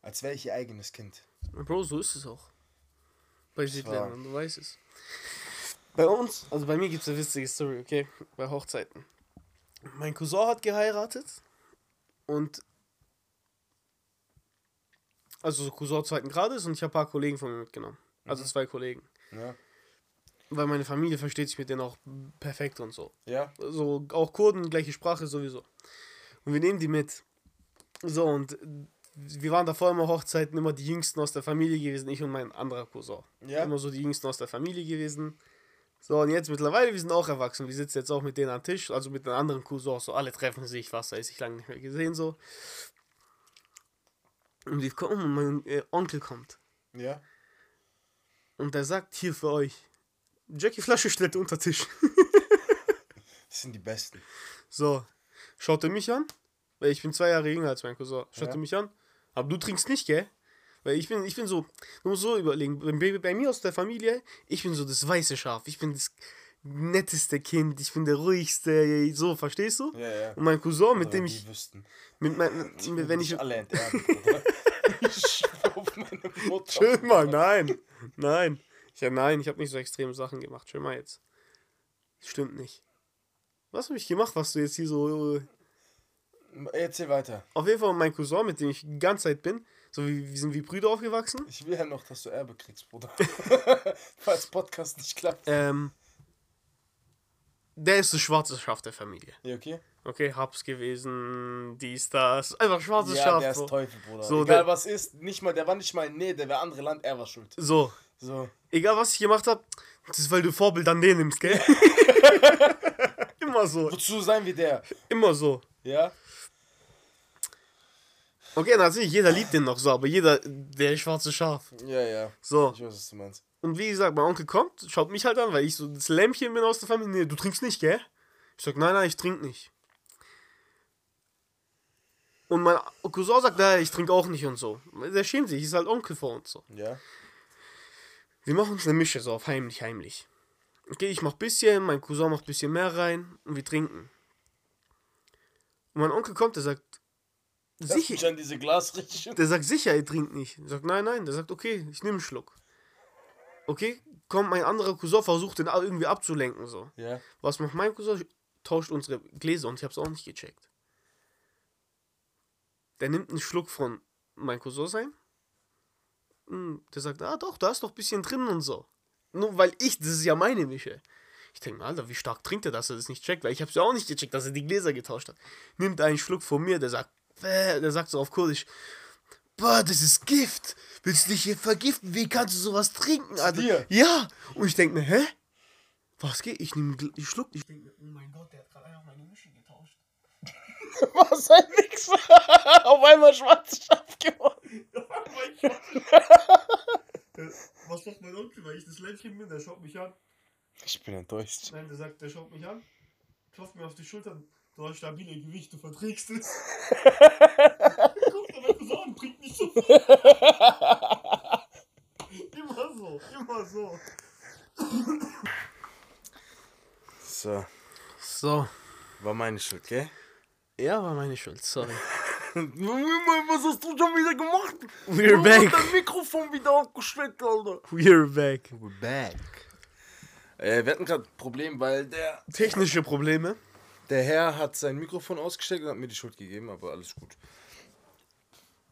Als wäre ich ihr eigenes Kind. Bro, so ist es auch. Bei Südländern, du weißt es. Bei uns, also bei mir gibt es eine witzige Story, okay? Bei Hochzeiten. Mein Cousin hat geheiratet und. Also so Cousin zweiten Grades und ich habe ein paar Kollegen von mir mitgenommen. Also zwei Kollegen. Ja? Weil meine Familie versteht sich mit denen auch perfekt und so. Ja? So, auch Kurden, gleiche Sprache sowieso. Und wir nehmen die mit. So, und wir waren davor immer Hochzeiten, immer die Jüngsten aus der Familie gewesen, ich und mein anderer Cousin. Ja? Immer so die Jüngsten aus der Familie gewesen. So, und jetzt mittlerweile, wir sind auch erwachsen. Wir sitzen jetzt auch mit denen am Tisch, also mit den anderen Cousins. So, alle treffen sich, was da ist, ich lange nicht mehr gesehen, so. Und wir kommen und mein äh, Onkel kommt. Ja? Und der sagt, hier für euch. Jackie Flasche stellt unter Tisch. Das sind die Besten. So, schaut er mich an, weil ich bin zwei Jahre jünger als mein Cousin. Schaut Ja. er mich an, aber du trinkst nicht, gell? Weil ich bin, ich bin so, du musst so überlegen, bei, bei mir aus der Familie, ich bin so das weiße Schaf, ich bin das netteste Kind, ich bin der ruhigste, so, verstehst du? Ja, ja. Und mein Cousin, mit Oder dem ich, wüssten. mit mein, mit, wenn ich, alle Bruder. Ich auf meine Mutter. chill mal, nein, nein, ich, ja, nein, ich habe nicht so extreme Sachen gemacht, chill mal jetzt. Stimmt nicht. Was habe ich gemacht, was du jetzt hier so, äh, Erzähl weiter. auf jeden Fall mein Cousin, mit dem ich die ganze Zeit bin, so wie, wir sind wie Brüder aufgewachsen, Ich will ja noch, dass du Erbe kriegst, Bruder. Falls Podcast nicht klappt. Ähm, der ist das schwarze Schaf der Familie. Ja, okay. Okay, Hubs gewesen, dies, das. Einfach schwarzes Ja, Schaf. der ist Bro. Teufel, Bruder. So, Egal der- was ist, nicht mal, der war nicht mal, nee, der wäre andere Land, er war schuld. So, So. egal was ich gemacht habe, das ist, weil du Vorbild an den nimmst, gell? immer so, Wozu sein wir der? immer so. Ja? Okay, natürlich, jeder liebt den noch so, aber jeder, der schwarze Schaf. Ja, ja. So, Ich weiß, was du meinst. und wie gesagt, mein Onkel kommt, schaut mich halt an, weil ich so das Lämpchen bin aus der Familie. Nee, du trinkst nicht, gell? Ich sag, nein, nein, ich trink nicht. Und mein Cousin sagt, nein, ich trinke auch nicht und so. Der schämt sich, ist halt Onkel vor uns so. Ja? Wir machen uns eine Mische so auf heimlich, heimlich. Okay, ich mach bisschen, mein Cousin macht bisschen mehr rein und wir trinken. Und mein Onkel kommt, der sagt, sicher, an diese Glasrichtchen. der sagt sicher, er trinkt nicht. Ich sag, nein, nein, der sagt, okay, ich nehme einen Schluck. Okay, komm, mein anderer Cousin versucht den irgendwie abzulenken so. Ja? Was macht mein Cousin? Tauscht unsere Gläser und ich hab's auch nicht gecheckt. Der nimmt einen Schluck von mein Cousin sein. Hm, Der sagt, ah doch, da ist doch ein bisschen drin und so. Nur weil ich, das ist ja meine Mische. Ich denke mir, Alter, wie stark trinkt er, dass er das nicht checkt? Weil ich hab's ja auch nicht gecheckt, dass er die Gläser getauscht hat. Nimmt einen Schluck von mir, der sagt, bäh, der sagt so auf Kurdisch, boah, das ist Gift. Willst du dich hier vergiften? Wie kannst du sowas trinken, Alter? dir? Ja. Und ich denke mir, hä? Was geht? Ich nehme einen Schluck. Ich denke mir, oh mein Gott, der hat gerade einfach meine Mische getauscht. Was ein Wichser. Auf einmal schwarzes Schaf geworden. Was macht mein Onkel, weil ich das Lämpchen bin? Der schaut mich an. Ich bin enttäuscht. Nein, der sagt, der schaut mich an, klopft mir auf die Schultern. Du hast stabile Gewicht, du verträgst es. Guck dir mein Cousin an, trink nicht so viel. immer so, immer so. So, So. war meine Schuld, gell? Ja, war meine Schuld, sorry. Was hast du schon wieder gemacht? We're Du hast back. dein Mikrofon wieder aufgesteckt, Alter. We're back. We're back. Äh, wir hatten gerade ein Problem, weil der, Technische Probleme. der Herr hat sein Mikrofon ausgesteckt und hat mir die Schuld gegeben, aber alles gut.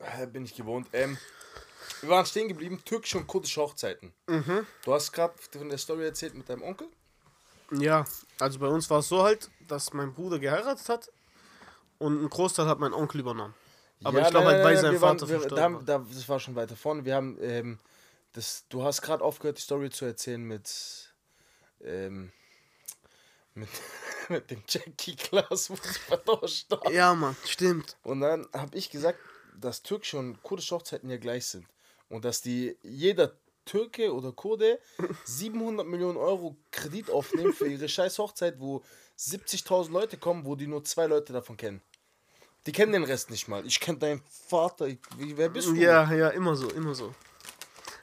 Äh, bin ich gewohnt. Ähm, wir waren stehen geblieben, türkische und kurdische Hochzeiten. Du hast gerade von der Story erzählt mit deinem Onkel. Ja, also bei uns war es so halt, dass mein Bruder geheiratet hat und einen Großteil hat mein Onkel übernommen. Aber Ja, ich glaube halt, weil sein wir waren- Vater wir, da, Das war schon weiter vorne. Wir haben, ähm, das, du hast gerade aufgehört, die Story zu erzählen mit, ähm, mit, mit dem Jackie-Glas, wo sie vertauscht haben. Ja, Mann, stimmt. Und dann habe ich gesagt, dass türkische und kurdische Hochzeiten ja gleich sind. Und dass die jeder Türke oder Kurde 700 Millionen Euro Kredit aufnehmen für ihre scheiß Hochzeit, wo 70.000 Leute kommen, wo die nur zwei Leute davon kennen. Die kennen den Rest nicht mal. Ich kenne deinen Vater. Ich, wie, wer bist du? Ja, ja, immer so, immer so.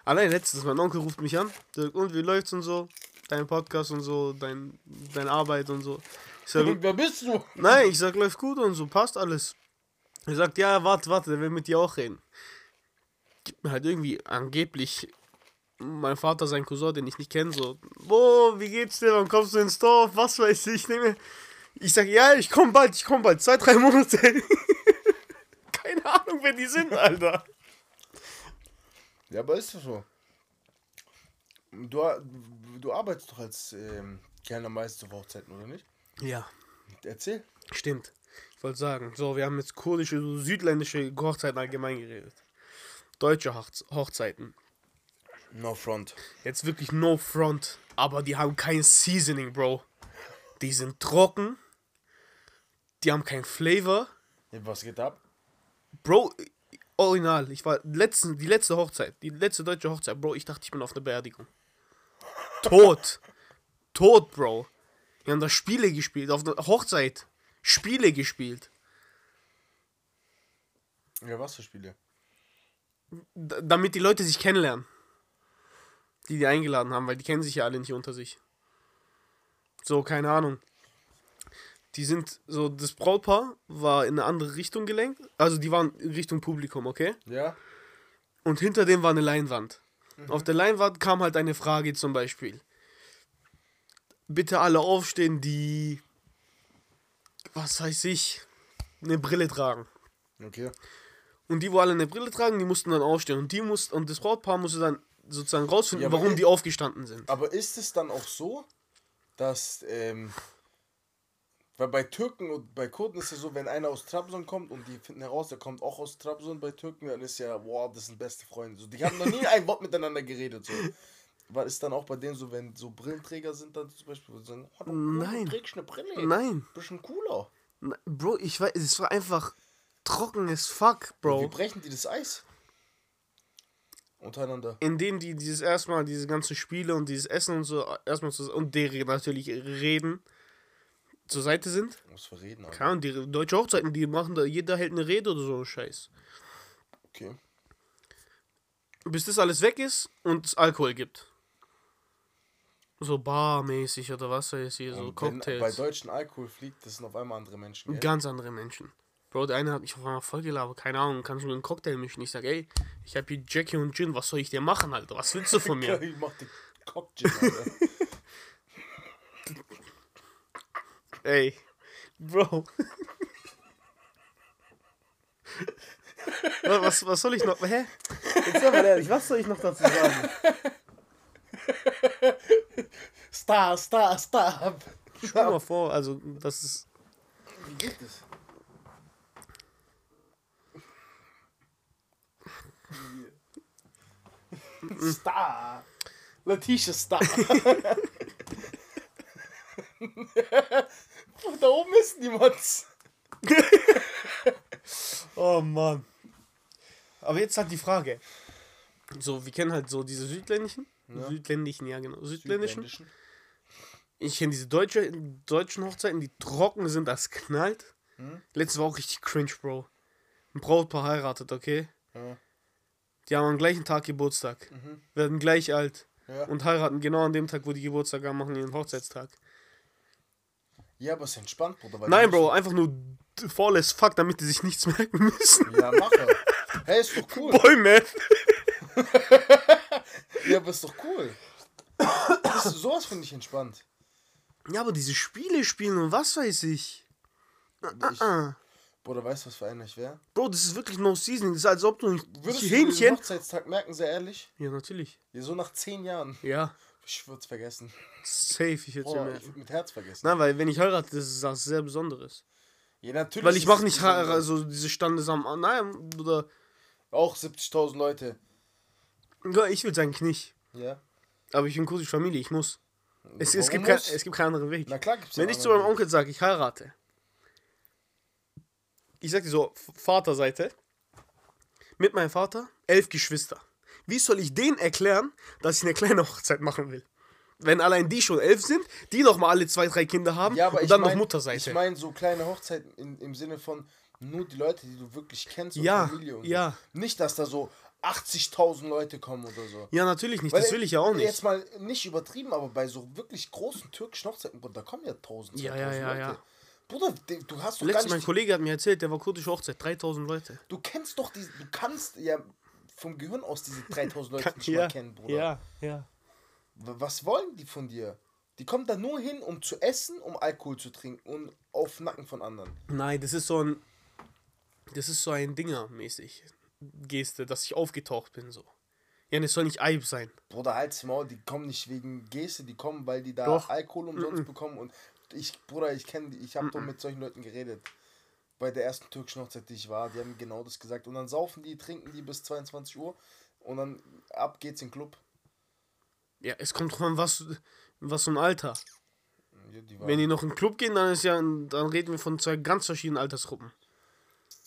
Allein letztens, mein Onkel ruft mich an. Dirk, und wie läuft's und so? Dein Podcast und so, dein, deine Arbeit und so. Ich sag, Wer bist du? nein, ich sag, läuft gut und so, passt alles. Er sagt, ja, warte, warte, der will mit dir auch reden. Gibt mir halt irgendwie angeblich mein Vater, sein Cousin, den ich nicht kenne, so, wo, wie geht's dir, wann kommst du ins Dorf, was weiß ich, nehme. Ich sag, ja, ich komm bald, ich komm bald, zwei, drei Monate. Keine Ahnung, wer die sind, Alter. Ja, aber ist das so. Du, du arbeitest doch als ähm, Kellner meistens auf Hochzeiten, oder nicht? Ja, Erzähl. stimmt. Ich wollte sagen, so, wir haben jetzt kurdische, so südländische Hochzeiten allgemein geredet. Deutsche Hochz Hochzeiten. No front. Jetzt wirklich no front, aber die haben kein Seasoning, Bro. Die sind trocken. Die haben kein Flavor. Was geht ab? Bro, original. Ich war letzten, die letzte Hochzeit, die letzte deutsche Hochzeit, Bro. Ich dachte, ich bin auf einer Beerdigung. Tot. Tot, Bro. Wir haben da Spiele gespielt, auf einer Hochzeit. Spiele gespielt. Ja, was für Spiele? D damit die Leute sich kennenlernen. Die die eingeladen haben, weil die kennen sich ja alle nicht unter sich. So, keine Ahnung. Die sind so, das Brautpaar war in eine andere Richtung gelenkt. Also die waren in Richtung Publikum, okay? Ja? Und hinter dem war eine Leinwand. Auf der Leinwand kam halt eine Frage zum Beispiel. Bitte alle aufstehen, die, was weiß ich, eine Brille tragen. Okay. Und die, wo alle eine Brille tragen, die mussten dann aufstehen. Und die mussten, und das Brautpaar musste dann sozusagen rausfinden, Ja, warum ich- die aufgestanden sind. Aber ist es dann auch so, dass ähm, Weil bei Türken und bei Kurden ist es so, wenn einer aus Trabzon kommt und die finden heraus, der kommt auch aus Trabzon bei Türken, dann ist ja, wow, das sind beste Freunde. So, die haben noch nie ein Wort miteinander geredet. So. War ist dann auch bei denen so, wenn so Brillenträger sind, dann zum Beispiel, wo sie sagen, oh, du, Nein. du trägst eine Brille. Nein. Bisschen cooler. Na, Bro, ich weiß, es war einfach trocken as fuck, Wie Bro. brechen die das Eis? Untereinander. Indem die dieses erstmal, diese ganzen Spiele und dieses Essen und so, erstmal zu, und deren natürlich Reden zur Seite sind. Was für Reden, Alter. Keine Ahnung, die deutsche Hochzeiten, die machen da, jeder hält eine Rede oder so Scheiß. Okay. Bis das alles weg ist und es Alkohol gibt. So barmäßig oder was weiß ich, so Und wenn bei Cocktails. Deutschen Alkohol fliegt, das sind auf einmal andere Menschen. Gell? Ganz andere Menschen. Bro, der eine hat mich auf einmal voll gelabert, keine Ahnung, kannst du mir einen Cocktail mischen? Ich sag, ey, ich hab hier Jackie und Gin, was soll ich dir machen, Alter? Was willst du von mir? Ich mach den Cocktail, Alter. ey, Bro. was, was, was soll ich noch, hä? Jetzt sag mal ehrlich, was soll ich noch dazu sagen? Star, Star, Star. Stell dir mal vor, also, das ist, Wie geht das? Star. Letitia Star. da oben ist niemand. Oh Mann. Aber jetzt halt die Frage. So, wir kennen halt so diese südländischen. Südländischen, ja genau. Südländischen. Ich kenne diese deutsche, deutschen Hochzeiten, die trocken sind, das knallt. Hm? Letztes war auch richtig cringe, Bro. Ein Brautpaar heiratet, okay? Ja. Die haben am gleichen Tag Geburtstag. Werden gleich alt. Ja. Und heiraten genau an dem Tag, wo die Geburtstag haben, machen ihren Hochzeitstag. ja, aber es ist entspannt, Bruder. Nein, Bro, einfach nur faul as fuck, damit die sich nichts merken müssen. Ja, mache. Hey, ist doch cool. Boy, man. Ja, aber ist doch cool. Das, sowas finde ich entspannt. Ja, aber diese Spiele spielen und was weiß ich. Ich, Ah. Bruder, weißt du, was für einer ich wäre? Bro, das ist wirklich no season. Das ist als ob du ein Würdest du den Hähnchen. Hochzeitstag merken, sehr ehrlich? Ja, natürlich. Ja, so nach zehn Jahren. Ja, Ich würde es vergessen. safe. Ich hätte Boah, ja ich würd mit Herz vergessen. Nein, weil wenn ich heirate, das ist was sehr Besonderes. Ja, natürlich. Weil ich mache es nicht besonders. heira- so diese Standesamt. Nein, oder. Auch 70.000 Leute. Ja, ich will es eigentlich nicht. Ja. Aber ich bin kurdisch Familie, ich muss. Es, es, gibt kein, es gibt keinen anderen Weg. Na klar gibt's Wenn ich zu meinem Onkel sage, ich heirate. Ich sag dir so, Vaterseite. Mit meinem Vater, elf Geschwister. Wie soll ich denen erklären, dass ich eine kleine Hochzeit machen will? Wenn allein die schon elf sind, die noch mal alle zwei, drei Kinder haben Ja, und dann mein, noch Mutterseite. Ich meine so kleine Hochzeiten in, im Sinne von nur die Leute, die du wirklich kennst und Ja, Familie und ja. so. Nicht, dass da so 80.000 Leute kommen oder so. ja, natürlich nicht. Weil, das will ich ja auch nicht. Jetzt mal nicht übertrieben, aber bei so wirklich großen türkischen Hochzeiten, da kommen ja 1000, 2000 Ja, ja, ja, Leute. ja. Bruder, de- du hast doch gar Letztens mein nicht, Kollege hat mir erzählt, der war kurdische Hochzeit, 3000 Leute. du kennst doch diese, du kannst ja vom Gehirn aus diese 3000 Leute nicht mal kennen, Bruder. ja, ja. Was wollen die von dir? Die kommen da nur hin, um zu essen, um Alkohol zu trinken und auf Nacken von anderen. Nein, das ist so ein. Das ist so ein Dinger-mäßig. Geste, dass ich aufgetaucht bin, so. Ja, das soll nicht Eib sein. Bruder, halt's Maul, die kommen nicht wegen Geste, die kommen, weil die da Doch. Alkohol umsonst bekommen und ich, Bruder, ich kenne die, ich habe doch mit solchen Leuten geredet. Bei der ersten türkischen Hochzeit, die ich war, die haben genau das gesagt. Und dann saufen die, trinken die bis 22 Uhr und dann ab geht's in den Club. Ja, es kommt drauf an, was, was so ein Alter. Ja, die Wenn die noch in den Club gehen, dann ist ja, dann reden wir von zwei ganz verschiedenen Altersgruppen.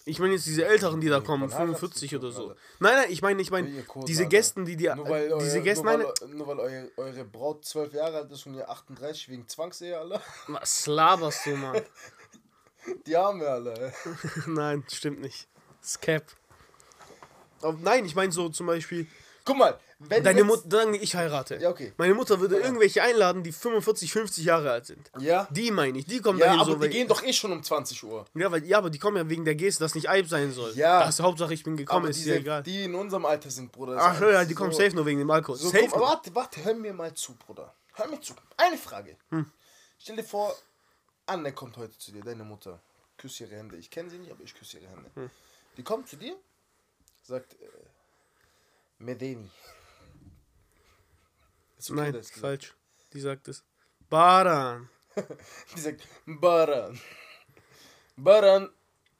Ich meine jetzt diese Älteren, die da Nee, kommen, wann heiratest 45 du oder so. Alter? Nein, nein, ich meine, ich meine, diese Alter. Gästen, die die, nur weil, diese euer, Gäste, nur nein, weil, nur weil eure, eure Braut 12 Jahre alt ist und ihr 38 wegen Zwangsehe, Alter. was laberst du, Mann? Die haben wir alle. nein, stimmt nicht. Scap. Aber nein, ich meine so zum Beispiel, Guck mal, wenn deine Mutter, sagen ich heirate. Ja, okay. Meine Mutter würde Ja. irgendwelche einladen, die 45, 50 Jahre alt sind. Ja, Die meine ich, die kommen ja dahin aber so. die weil- gehen doch eh schon um 20 Uhr. ja, weil, ja, aber die kommen ja wegen der Geste, dass nicht Eib sein soll. Ja. Das ist Hauptsache, ich bin gekommen, Aber ist ja egal. die in unserem Alter sind, Bruder. Ach ja, die kommen so- safe nur wegen dem Alkohol. So, safe. nur. warte, warte, hör mir mal zu, Bruder. Hör mir zu. Eine Frage. Hm. Stell dir vor, Anne kommt heute zu dir, deine Mutter. Küss ihre Hände. Ich kenne sie nicht, aber ich küsse ihre Hände. Hm. Die kommt zu dir, sagt, äh, Medeni. Okay, Nein, das falsch. Die sagt es. Baran. Die sagt, Baran, Baran,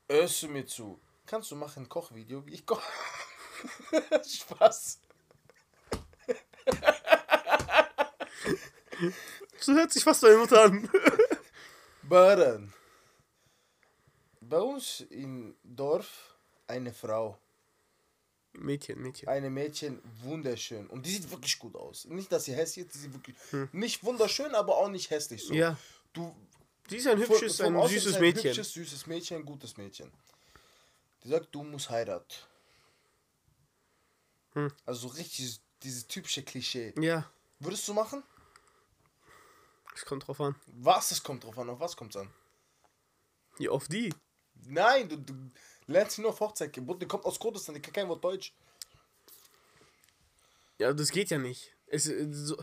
hörst du mir zu? Kannst du machen ein Kochvideo, wie ich koche? Spaß. So hört sich fast deine Mutter an. Baran. Bei uns im Dorf eine Frau, Mädchen, Mädchen. eine Mädchen, wunderschön. Und die sieht wirklich gut aus. Nicht, dass sie hässlich ist, die sieht wirklich nicht wunderschön, aber auch nicht hässlich so. Ja. Du, Sie ist ein Von- hübsches, vom ein Aussehen süßes ist Mädchen. Hübsches, süßes Mädchen, ein gutes Mädchen. Die sagt, du musst heiraten. Hm. Also so richtig dieses typische Klischee. Ja, Würdest du machen? es kommt drauf an. Was? Es kommt drauf an. Auf was kommt's an? Ja, auf die. Nein, du, du lernst sie nur auf Hochzeit. kennen. Die kommt aus Kurdistan, die kann kein Wort Deutsch. Ja, das geht ja nicht. Es, äh, so,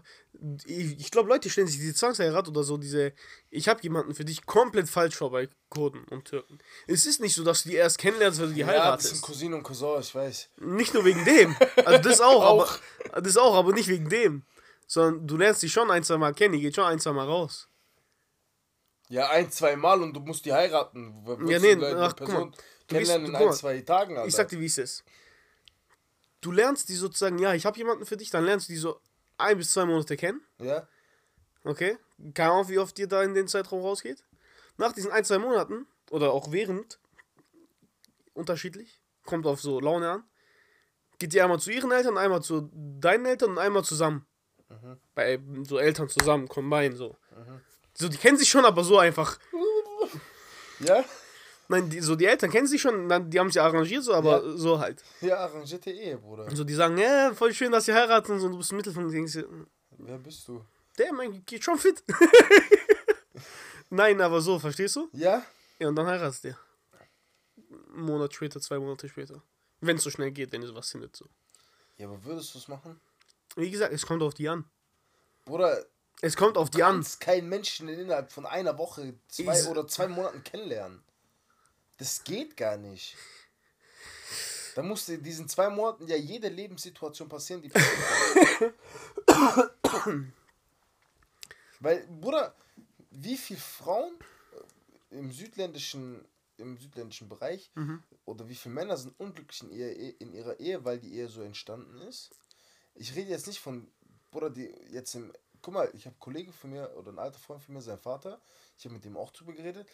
ich ich glaube, Leute stellen sich diese Zwangsheirat oder so, diese, ich habe jemanden für dich komplett falsch vor bei Kurden und Türken. Es ist nicht so, dass du die erst kennenlernst, wenn du die Ja, das heiratest. sind Cousine und Cousin, ich weiß. Nicht nur wegen dem. Also das auch, Auch. aber das auch, aber nicht wegen dem. Sondern du lernst die schon ein, zwei Mal kennen, die geht schon ein, zwei Mal raus. Ja, ein, zwei Mal und du musst die heiraten. Ja, nee, ach, guck mal, Gehst- kennenlernen du- in ein, zwei Tagen, Alter. Ich sag dir, wie es ist. Du lernst die sozusagen, ja, ich habe jemanden für dich, dann lernst du die so ein bis zwei Monate kennen. Ja? Okay? Keine Ahnung, wie oft ihr da in den Zeitraum rausgeht. Nach diesen ein, zwei Monaten, oder auch während, unterschiedlich, kommt auf so Laune an, geht die einmal zu ihren Eltern, einmal zu deinen Eltern und einmal zusammen. Bei so Eltern zusammen, combine, so. So, die kennen sich schon, aber so einfach. Ja? Nein, die, so die Eltern kennen sich schon, dann, die haben sich arrangiert, so, aber Ja. so halt. Ja, arrangierte Ehe, Bruder. So, die sagen, ja, voll schön, dass ihr heiraten und so, du bist im Mittelpunkt. Denkst du, Wer bist du? der Mann geht schon fit. Nein, aber so, verstehst du? Ja? Ja, und dann heiratest du. Einen Monat später, zwei Monate später. Wenn es so schnell geht, wenn ihr sowas findet. So. Ja, aber würdest du es machen? Wie gesagt, es kommt auf die an. Bruder, Es kommt auf die du an. kannst keinen Menschen innerhalb von einer Woche, zwei Ich- oder zwei Monaten kennenlernen. Das geht gar nicht. Da muss in diesen zwei Monaten ja jede Lebenssituation passieren, die. Weil, Bruder, wie viele Frauen äh, im südländischen, im südländischen Bereich oder wie viele Männer sind unglücklich in, ihr, in ihrer Ehe, weil die Ehe so entstanden ist? Ich rede jetzt nicht von, Bruder, die jetzt im. Guck mal, ich habe einen Kollege von mir oder ein alter Freund von mir, sein Vater, ich habe mit dem auch drüber geredet,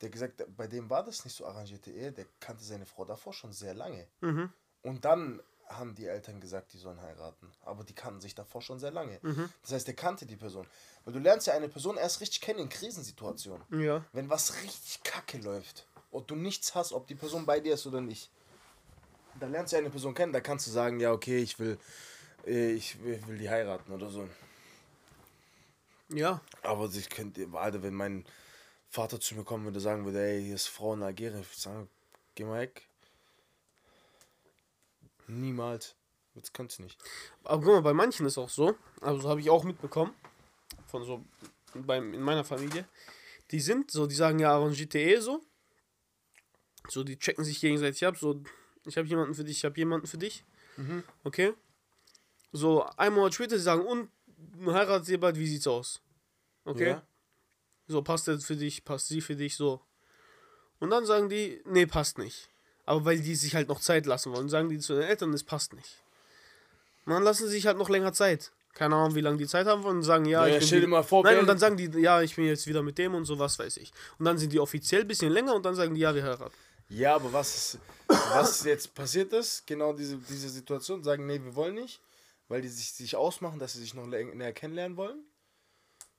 der hat gesagt, bei dem war das nicht so arrangierte Ehe, der kannte seine Frau davor schon sehr lange. Mhm. Und dann haben die Eltern gesagt, die sollen heiraten. Aber die kannten sich davor schon sehr lange. Mhm. Das heißt, der kannte die Person. Weil du lernst ja eine Person erst richtig kennen in Krisensituationen. Ja. Wenn was richtig kacke läuft und du nichts hast, ob die Person bei dir ist oder nicht, da lernst du eine Person kennen, da kannst du sagen, ja, okay, ich will, äh, ich will die heiraten oder so. Ja. Aber ich könnte, Alter, wenn mein Vater zu mir kommen würde, sagen würde, ey, hier ist Frau in Algerien, ich würde sagen, geh mal weg. Niemals. Das kannst du nicht. Aber guck mal, bei manchen ist auch so, also habe ich auch mitbekommen, von so, beim, in meiner Familie, die sind so, die sagen ja arrangierte Ehe so. So, die checken sich gegenseitig ab, so, ich habe jemanden für dich, ich habe jemanden für dich. Okay? So, ein Monat später, sie sagen, und heiratet ihr bald, wie sieht's aus? Okay? Ja? So, passt er für dich, passt sie für dich, so. Und dann sagen die, nee, passt nicht. Aber weil die sich halt noch Zeit lassen wollen, sagen die zu den Eltern, es passt nicht. Und dann lassen sie sich halt noch länger Zeit. Keine Ahnung, wie lange die Zeit haben wollen und sagen, ja, Ja, ich ja, bin mal vor, Nein, und dann sagen die, ja, ich bin jetzt wieder mit dem und so, was weiß ich. Und dann sind die offiziell ein bisschen länger und dann sagen die, ja, wir heiraten. Ja, aber was, ist, was jetzt passiert ist, genau diese, diese Situation, sagen, nee, wir wollen nicht, weil die sich, sich ausmachen, dass sie sich noch lä- näher kennenlernen wollen.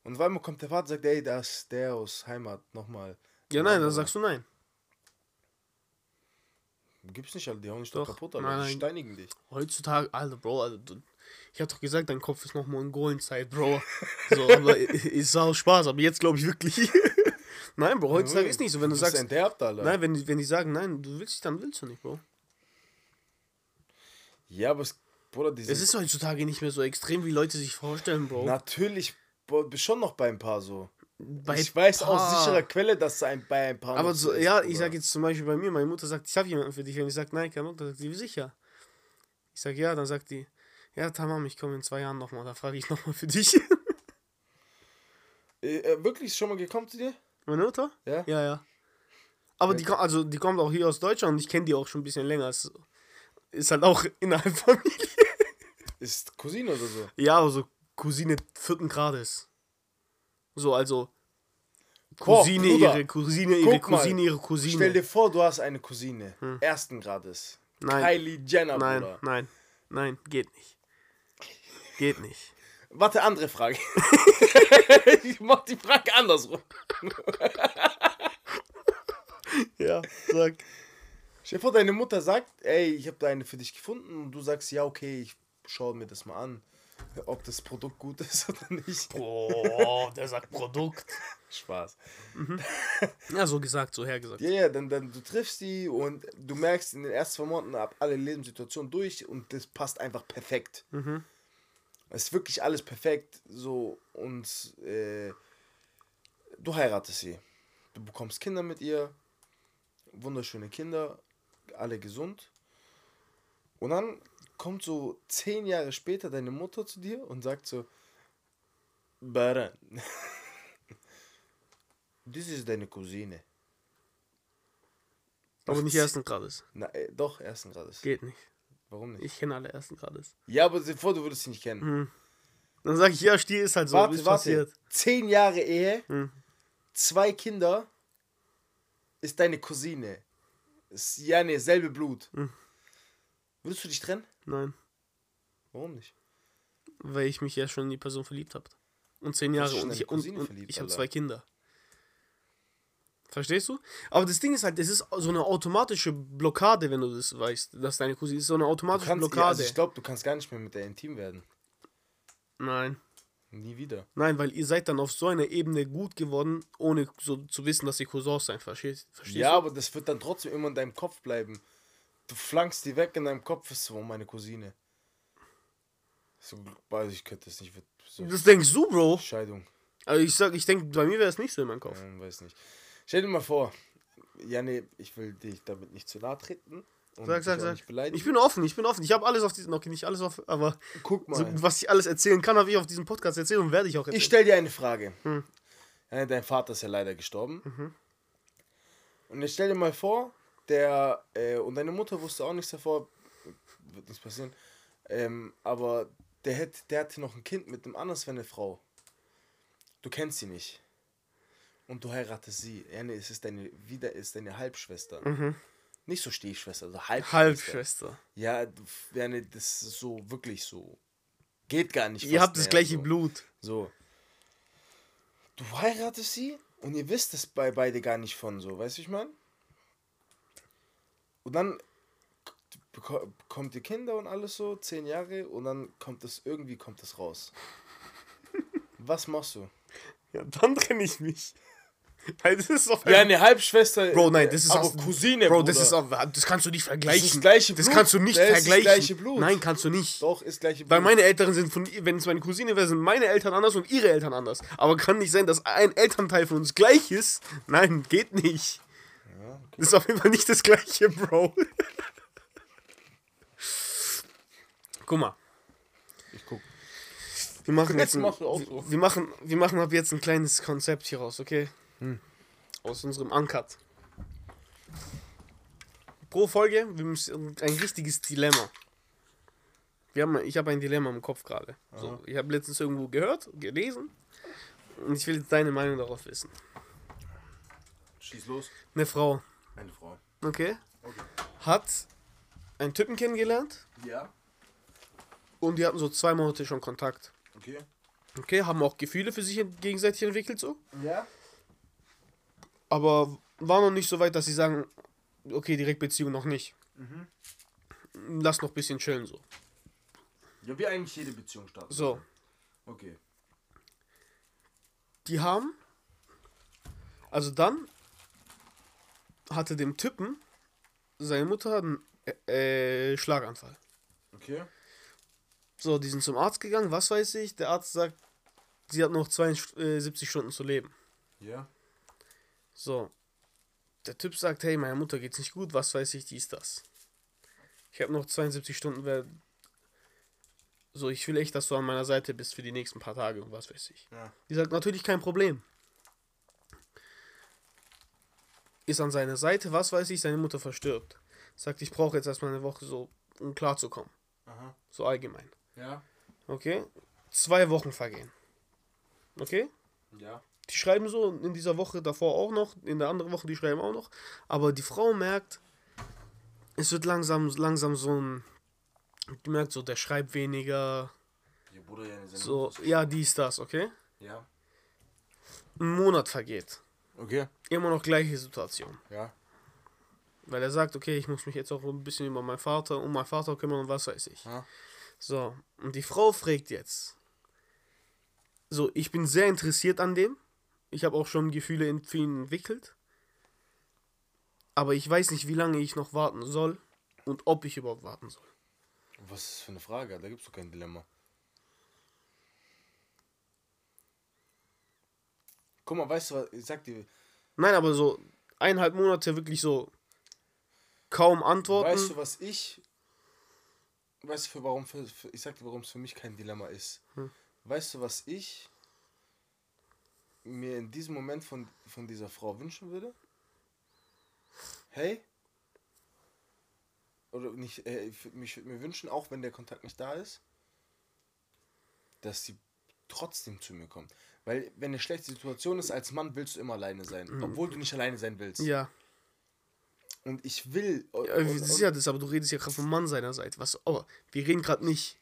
Und weil kommt der Vater sagt, ey, das ist der aus Heimat, nochmal. Ja, nein, dann sagst du nein. Gibt's nicht, Alter, die hauen dich doch Doch. kaputt, Alter, Nein, die nein. steinigen dich. Heutzutage, Alter, Bro, Alter, du, ich hab doch gesagt, dein Kopf ist noch Mongolen-Zeit, Bro. So, aber ist auch Spaß, aber jetzt glaube ich wirklich. nein, Bro, heutzutage ist nicht so, wenn du bist sagst, enterbt, Alter. nein, wenn, die- wenn die sagen, nein, du willst nicht, dann willst du nicht, Bro. Ja, aber es, Bruder, diese... Es ist heutzutage nicht mehr so extrem, wie Leute sich vorstellen, Bro. Natürlich, schon noch bei ein paar so. Bei ich weiß aus paar. sicherer Quelle, dass ein, bei ein paar Aber so, ist, ja, Bruder. ich sag jetzt zum Beispiel bei mir, meine Mutter sagt, ich habe jemanden für dich. Wenn ich sage, nein, keine dann sagt sie, wie sicher. Ich sag, ja, dann sagt die, ja, Tamam, ich komme in zwei Jahren nochmal, da frage ich nochmal für dich. Äh, äh, wirklich schon mal gekommen zu dir? Meine Mutter? Ja? Ja, ja. Aber Ja. die, ko- also, die kommt auch hier aus Deutschland und ich kenne die auch schon ein bisschen länger. Es ist halt auch innerhalb Familie. Ist Cousine oder so? Ja, also Cousine vierten Grades. So, also Boah, Cousine, Bruder, ihre Cousine, ihre guck mal. Cousine, ihre Cousine. Stell dir vor, du hast eine Cousine. Ersten Grades. Nein. Kylie Jenner, nein, Bruder. nein, nein, geht nicht. Geht nicht. Warte, andere Frage. ich mach die Frage andersrum. Ja, sag. Stell dir vor, deine Mutter sagt, ey, ich habe da eine für dich gefunden und du sagst, ja, okay, ich schaue mir das mal an, ob das Produkt gut ist oder nicht. Boah, der sagt Produkt. Spaß. Ja, so gesagt, so hergesagt. Ja, ja, dann, dann du triffst die und du merkst in den ersten zwei Monaten ab alle Lebenssituationen durch und das passt einfach perfekt. Es ist wirklich alles perfekt so und äh, du heiratest sie. Du bekommst Kinder mit ihr, wunderschöne Kinder, alle gesund. Und dann kommt so zehn Jahre später deine Mutter zu dir und sagt so, Baran, das ist deine Cousine. Aber nicht ersten Grades. Na, äh, doch, ersten Grades. Geht nicht. Warum nicht? Ich kenne alle ersten Grades. Ja, aber vor, du würdest sie nicht kennen. Dann sag ich, ja, Stier ist halt so, warte, warte. passiert. Zehn Jahre Ehe, Hm. zwei Kinder, ist deine Cousine. Ist, ja, nee, selbe Blut. Hm. Würdest du dich trennen? Nein, Warum nicht? weil ich mich ja schon in die Person verliebt habe. Und zehn Jahre und ich, und, und verliebt, ich habe zwei Kinder. Verstehst du? Aber das Ding ist halt, das ist so eine automatische Blockade, wenn du das weißt, dass deine Cousine ist so eine automatische kannst, Blockade. also ich glaube, du kannst gar nicht mehr mit der intim werden. Nein. Nie wieder. Nein, weil ihr seid dann auf so einer Ebene gut geworden, ohne so zu wissen, dass ihr Cousins seid. Verstehst, verstehst Ja, du? aber das wird dann trotzdem immer in deinem Kopf bleiben. Du flankst die weg in deinem Kopf, ist so meine Cousine. So, weiß ich, könnte das nicht. So Das denkst du, Bro. Scheidung. Also ich sag, ich denke, bei mir wäre es nicht so in meinem Kopf. Ähm, weiß nicht. Stell dir mal vor, ja, nee, ich will dich damit nicht zu nahe treten. Und Sag, sag, sag. Ich bin offen, ich bin offen. Ich habe alles auf diesem, okay, nicht alles auf, aber Guck mal. so, was ich alles erzählen kann, habe ich auf diesem Podcast erzählt und werde ich auch erzählen. ich stell dir eine Frage. Hm. Ja, dein Vater ist ja leider gestorben. Mhm. Und jetzt stell dir mal vor, der, äh, und deine Mutter wusste auch nichts davor, wird nichts passieren, ähm, aber der, hätte, der hatte noch ein Kind mit einem anderen, eine Frau. Du kennst sie nicht. Und du heiratest sie. Ja, nee, es ist deine, wieder ist deine Halbschwester. Nicht so Stiefschwester, also Halbschwester. Mhm. Halbschwester. Ja, du- ja nee, das ist so wirklich so. Geht gar nicht. Ihr habt das gleiche so. Blut. So. Du heiratest sie und ihr wisst es bei beide gar nicht von so, weißt du, ich meine? Und dann bekommt ihr Kinder und alles so, zehn Jahre, und dann kommt das, irgendwie kommt das raus. Was machst du? Ja, dann trenne ich mich. Weil das ist Ja, eine Halbschwester. Bro, nein, das ist aber aus- Cousine. Bro, das ist auf, das kannst du nicht vergleichen. Das ist gleiche Das Blut. kannst du nicht Das ist das vergleichen. gleiche Blut. Nein, kannst du nicht. Doch, ist gleiche Weil Blut. meine Eltern sind von, wenn es meine Cousine wäre, sind meine Eltern anders und ihre Eltern anders. Aber kann nicht sein, dass ein Elternteil von uns gleich ist. Nein, geht nicht. Das ist auf jeden Fall nicht das gleiche, Bro. Guck mal. Ich guck. Wir machen Jetzt jetzt ein, so. wir machen, wir machen ab jetzt ein kleines Konzept hier raus, okay? Hm. Aus unserem Uncut. Pro Folge, wir müssen ein richtiges Dilemma. Wir haben, ich habe ein Dilemma im Kopf gerade. So, ich habe letztens irgendwo gehört, gelesen und ich will jetzt deine Meinung darauf wissen. Schieß los. Eine Frau, Eine Frau. okay, Okay. hat einen Typen kennengelernt Ja. und die hatten so zwei Monate schon Kontakt. Okay. Okay, haben auch Gefühle für sich gegenseitig entwickelt so. Ja. aber war noch nicht so weit, dass sie sagen, okay, direkt Beziehung noch nicht. Lass noch ein bisschen chillen so. Ja, wie eigentlich jede Beziehung startet. So, Okay. die haben, also dann hatte dem Typen seine Mutter einen äh, Schlaganfall. Okay. So, die sind zum Arzt gegangen, was weiß ich. Der Arzt sagt, sie hat noch 72 Stunden zu leben. Ja. So, der Typ sagt, hey, meiner Mutter geht's nicht gut, was weiß ich, dies, das. Ich habe noch 72 Stunden, wer... So, ich will echt, dass du an meiner Seite bist für die nächsten paar Tage und was weiß ich. Ja. Die sagt, natürlich kein Problem. Ist an seiner Seite, was weiß ich, seine Mutter verstirbt. Sagt, ich brauche jetzt erstmal eine Woche so, um klarzukommen. Aha. So allgemein. Ja. Okay? Zwei Wochen vergehen. Okay? Ja. Die schreiben so in dieser Woche davor auch noch, in der anderen Woche, die schreiben auch noch. Aber die Frau merkt, es wird langsam, langsam so ein. Die merkt so, der schreibt weniger. Ihr Bruder ja So, ja, dies, das, okay? Ja. Ein Monat vergeht. Okay. Immer noch gleiche Situation. Ja. Weil er sagt, okay, ich muss mich jetzt auch ein bisschen über meinen Vater, um meinen Vater kümmern und was weiß ich. Ja. So, und die Frau fragt jetzt. So, ich bin sehr interessiert an dem. Ich habe auch schon Gefühle in, für ihn entwickelt. Aber ich weiß nicht, wie lange ich noch warten soll und ob ich überhaupt warten soll. Was ist das für eine Frage? Da gibt's doch kein Dilemma. Guck mal, weißt du was? Ich sag dir, Nein, aber so eineinhalb Monate wirklich so kaum antworten. weißt du, was ich. Weißt du, für warum für, für, ich sag dir, warum es für mich kein Dilemma ist. Hm. Weißt du, was ich mir in diesem Moment von, von dieser Frau wünschen würde? Hey? Oder nicht, äh, ich würd mich würd mir wünschen, auch wenn der Kontakt nicht da ist, dass sie trotzdem zu mir kommt. Weil, wenn eine schlechte Situation ist, als Mann willst du immer alleine sein. Obwohl du nicht alleine sein willst. Mhm. Ja, Und ich will. ja das ist ja das, aber du redest ja gerade vom Mann seiner Seite. Was, oh, wir reden gerade nicht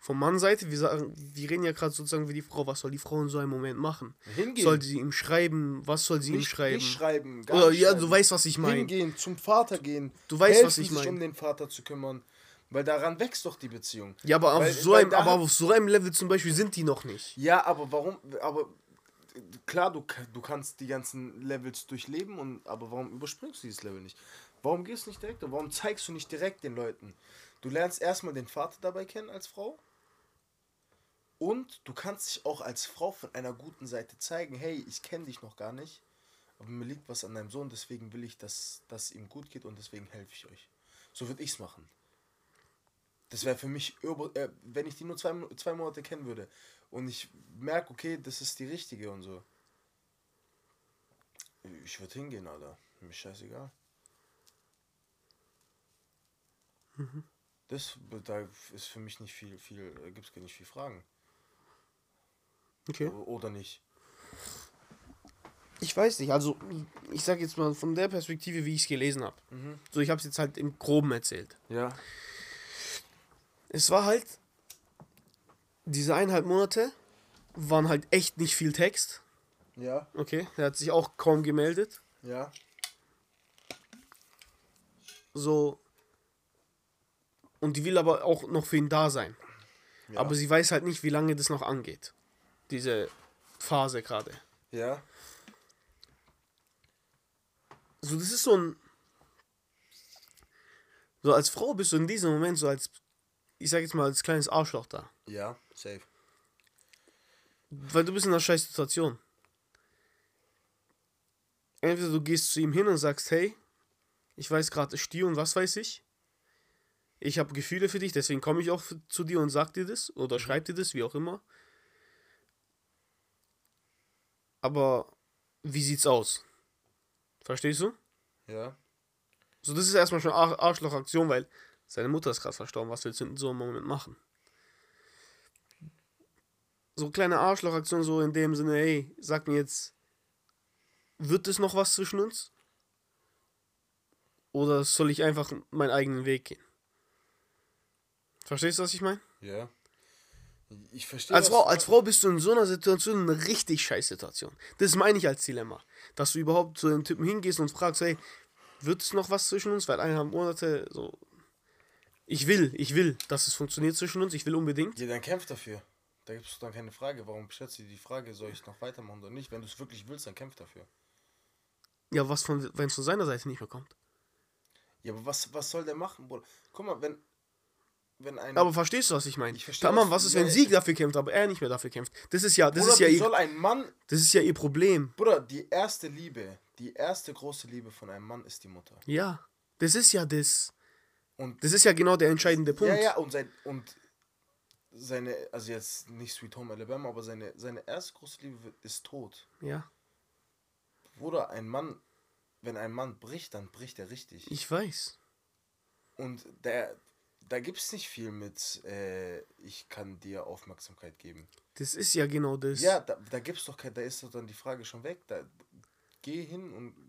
vom Mann Seite, wir, sagen, wir reden ja gerade sozusagen wie die Frau. Was soll die Frau in so einem Moment machen? Hingehen. Sollte sie ihm schreiben? Was soll sie ihm nicht, schreiben? Nicht schreiben. Oder nicht ja, schreiben. du weißt, was ich meine. Hingehen, zum Vater gehen. Du weißt, helfen, was ich sich mein. um den Vater zu kümmern. Weil daran wächst doch die Beziehung. Ja, aber auf, Weil- so weil einem, aber auf so einem Level zum Beispiel sind die noch nicht. Ja, aber warum? Aber klar, du, du kannst die ganzen Levels durchleben, und, aber warum überspringst du dieses Level nicht? Warum gehst du nicht direkt? und Warum zeigst du nicht direkt den Leuten? Du lernst erstmal den Vater dabei kennen als Frau. Und du kannst dich auch als Frau von einer guten Seite zeigen, hey, ich kenne dich noch gar nicht, aber mir liegt was an deinem Sohn, deswegen will ich, dass dass ihm gut geht und deswegen helfe ich euch. So würde ich es machen. Das wäre für mich, äh, wenn ich die nur zwei, zwei Monate kennen würde und ich merke, okay, das ist die richtige und so. Ich würde hingehen, Alter. Mir scheißegal. Das, da ist für mich nicht viel, viel, gibt es gar nicht viel Fragen. Okay. Oder nicht. Ich weiß nicht, also ich sag jetzt mal von der Perspektive, wie ich es gelesen habe. So, ich habe es jetzt halt im Groben erzählt. Ja. Es war halt, diese eineinhalb Monate waren halt echt nicht viel Text. Ja. Okay, der hat sich auch kaum gemeldet. Ja. So. Und die will aber auch noch für ihn da sein. Ja. Aber sie weiß halt nicht, wie lange das noch angeht. Diese Phase gerade. Ja. So, das ist so ein. So, als Frau bist du in diesem Moment so als. Ich sag jetzt mal, als kleines Arschloch da. Ja. Safe. Weil du bist in einer scheiß Situation. Entweder du gehst zu ihm hin und sagst, hey, ich weiß gerade, es stier und was weiß ich. Ich habe Gefühle für dich, deswegen komme ich auch zu dir und sag dir das oder schreib dir das, wie auch immer. Aber wie sieht's aus? Verstehst du? Ja. So, das ist erstmal schon Ar Arschloch-Aktion, weil seine Mutter ist gerade verstorben. Was willst du in so einem Moment machen? So kleine Arschloch-Aktion, so in dem Sinne, hey, sag mir jetzt, wird es noch was zwischen uns? Oder soll ich einfach meinen eigenen Weg gehen? Verstehst du, was ich meine? Ja. Ich verstehe. Als Frau, als Frau bist du in so einer Situation eine richtig scheiß Situation. Das meine ich als Dilemma. Dass du überhaupt zu dem Typen hingehst und fragst, hey, wird es noch was zwischen uns? Weil eineinhalb Monate so. Ich will, ich will, dass es funktioniert zwischen uns. Ich will unbedingt. Ja, dann kämpf dafür. Da gibt es dann keine Frage. Warum stellst du dir die Frage, soll ich noch weitermachen oder nicht? Wenn du es wirklich willst, dann kämpf dafür. Ja, was von, wenn es von seiner Seite nicht mehr kommt. Ja, aber was, was soll der machen, Bruder? Guck mal, wenn, wenn ein. Aber verstehst du, was ich meine? Ich verstehe, Tamam, was- was ist, wenn sie ich- dafür kämpft, aber er nicht mehr dafür kämpft? Das ist ja, das Bruder, ist ja ihr, soll ein Mann. das ist ja ihr Problem. Bruder, die erste Liebe, die erste große Liebe von einem Mann ist die Mutter. Ja, das ist ja das. Und Das ist ja genau der entscheidende Punkt. Ja, ja, und, sein, und seine, also jetzt nicht Sweet Home Alabama, aber seine, seine erste große Liebe ist tot. Ja, Bruder, ein Mann, wenn ein Mann bricht, dann bricht er richtig. ich weiß. Und der, da gibt es nicht viel mit, äh, ich kann dir Aufmerksamkeit geben. Das ist ja genau das. Ja, da, da gibt's doch kein, da ist doch dann die Frage schon weg. Da, geh hin und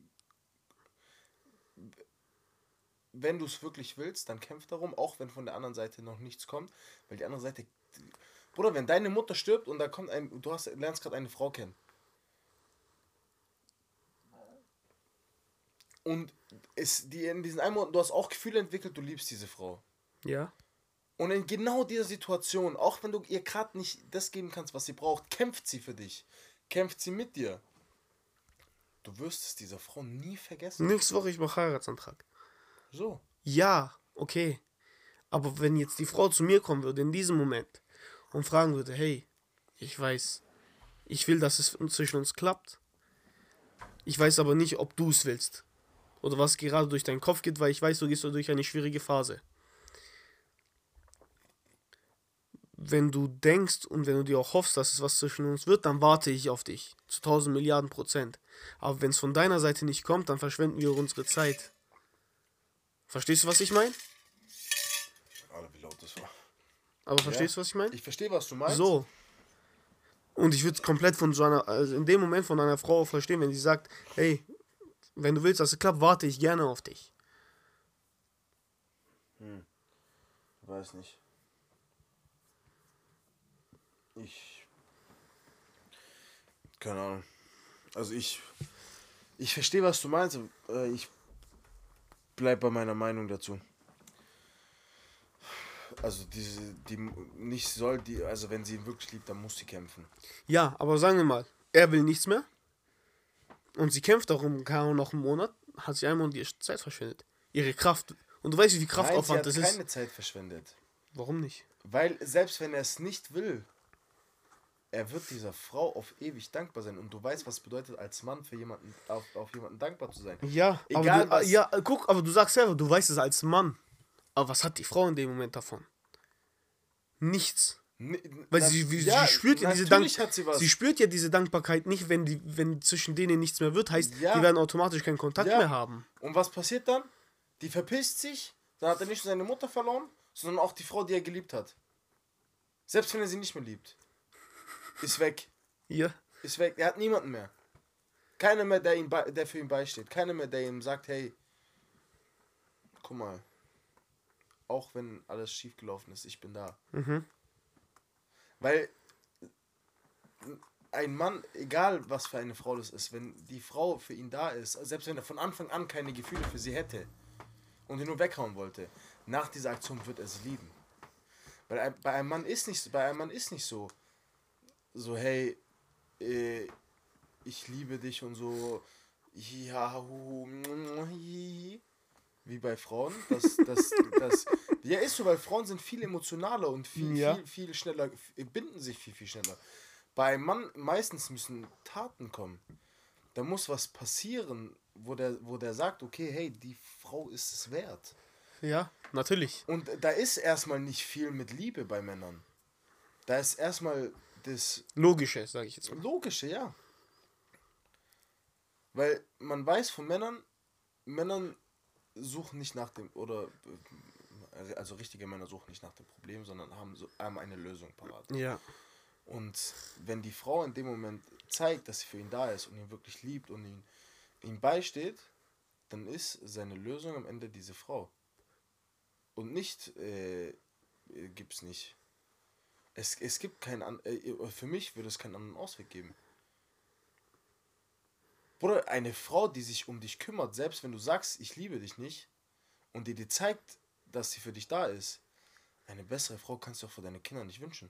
wenn du es wirklich willst, dann kämpf darum, auch wenn von der anderen Seite noch nichts kommt, weil die andere Seite, Bruder, wenn deine Mutter stirbt und da kommt ein, du hast, lernst gerade eine Frau kennen und es, die in diesen einen Monat, du hast auch Gefühle entwickelt, du liebst diese Frau. Ja. Und in genau dieser Situation, auch wenn du ihr gerade nicht das geben kannst, was sie braucht, kämpft sie für dich. Kämpft sie mit dir. Du wirst es dieser Frau nie vergessen. Nächste Woche ich mache Heiratsantrag. So. Ja, okay. Aber wenn jetzt die Frau zu mir kommen würde in diesem Moment und fragen würde, hey, ich weiß, ich will, dass es zwischen uns klappt. Ich weiß aber nicht, ob du es willst. Oder was gerade durch deinen Kopf geht, weil ich weiß, du gehst durch eine schwierige Phase. Wenn du denkst und wenn du dir auch hoffst, dass es was zwischen uns wird, dann warte ich auf dich. Zu 1000 Milliarden Prozent. Aber wenn es von deiner Seite nicht kommt, dann verschwenden wir unsere Zeit. Verstehst du, was ich meine? Alter, wie laut das war. Aber verstehst du, was ich meine? Ich verstehe, was du meinst. So. Und ich würde es komplett von so einer, also in dem Moment von einer Frau verstehen, wenn sie sagt, hey, wenn du willst, dass es klappt, warte ich gerne auf dich. Weiß nicht. Ich. Keine Ahnung. Also ich. Ich verstehe, was du meinst. äh, Ich bleib bei meiner Meinung dazu. Also diese, die nicht soll die, also wenn sie ihn wirklich liebt, dann muss sie kämpfen. Ja, aber sagen wir mal, er will nichts mehr. Und sie kämpft darum, keine Ahnung, noch einen Monat, hat sie einmal und ihre Zeit verschwendet. Ihre Kraft. Und du weißt, wie viel Nein, Kraftaufwand sie das hat ist. keine Zeit verschwendet. Warum nicht? Weil selbst wenn er es nicht will, er wird dieser Frau auf ewig dankbar sein. Und du weißt, was bedeutet als Mann für jemanden auf, auf jemanden dankbar zu sein. Ja, Egal aber du, was- ja, guck, aber du sagst selber, du weißt es als Mann. Aber was hat die Frau in dem Moment davon? Nichts. Ni- Weil na- sie, wie, sie spürt ja diese Dank sie sie spürt ja diese Dankbarkeit nicht, wenn die, wenn zwischen denen nichts mehr wird, heißt, Ja. die werden automatisch keinen Kontakt Ja. mehr haben. Und was passiert dann? Die verpisst sich, dann hat er nicht nur seine Mutter verloren, sondern auch die Frau, die er geliebt hat. Selbst wenn er sie nicht mehr liebt. Ist weg. Ja. Ist weg. Er hat niemanden mehr. Keiner mehr, der, ihm bei, der für ihn beisteht. Keiner mehr, der ihm sagt, hey, guck mal, auch wenn alles schief gelaufen ist, ich bin da. Mhm. Weil ein Mann, egal was für eine Frau das ist, wenn die Frau für ihn da ist, selbst wenn er von Anfang an keine Gefühle für sie hätte und ihn nur weghauen wollte, nach dieser Aktion wird er sie lieben. Weil bei einem Mann ist nicht, so- bei einem Mann ist nicht so, so hey, äh, ich liebe dich und so, ja, hu, hi, wie bei Frauen. Das, das, das, ja, ist so, weil Frauen sind viel emotionaler und viel, Ja. viel, viel schneller, f- binden sich viel, viel schneller. Bei Mann meistens müssen Taten kommen. Da muss was passieren, wo der, wo der sagt, okay, hey, die Frau ist es wert. Ja, natürlich. Und da ist erstmal nicht viel mit Liebe bei Männern. Da ist erstmal das Logisches, sage ich jetzt mal. Logische, ja. Weil man weiß von Männern, Männern suchen nicht nach dem, oder, also richtige Männer suchen nicht nach dem Problem, sondern haben, so, haben eine Lösung parat. Ja. Und wenn die Frau in dem Moment zeigt, dass sie für ihn da ist und ihn wirklich liebt und ihn, ihm beisteht, dann ist seine Lösung am Ende diese Frau. Und nicht, äh, äh, gibt's nicht. Es, es gibt keinen, an- äh, für mich würde es keinen anderen Ausweg geben. Bruder, eine Frau, die sich um dich kümmert, selbst wenn du sagst, ich liebe dich nicht, und die dir zeigt, dass sie für dich da ist, eine bessere Frau kannst du auch für deine Kinder nicht wünschen.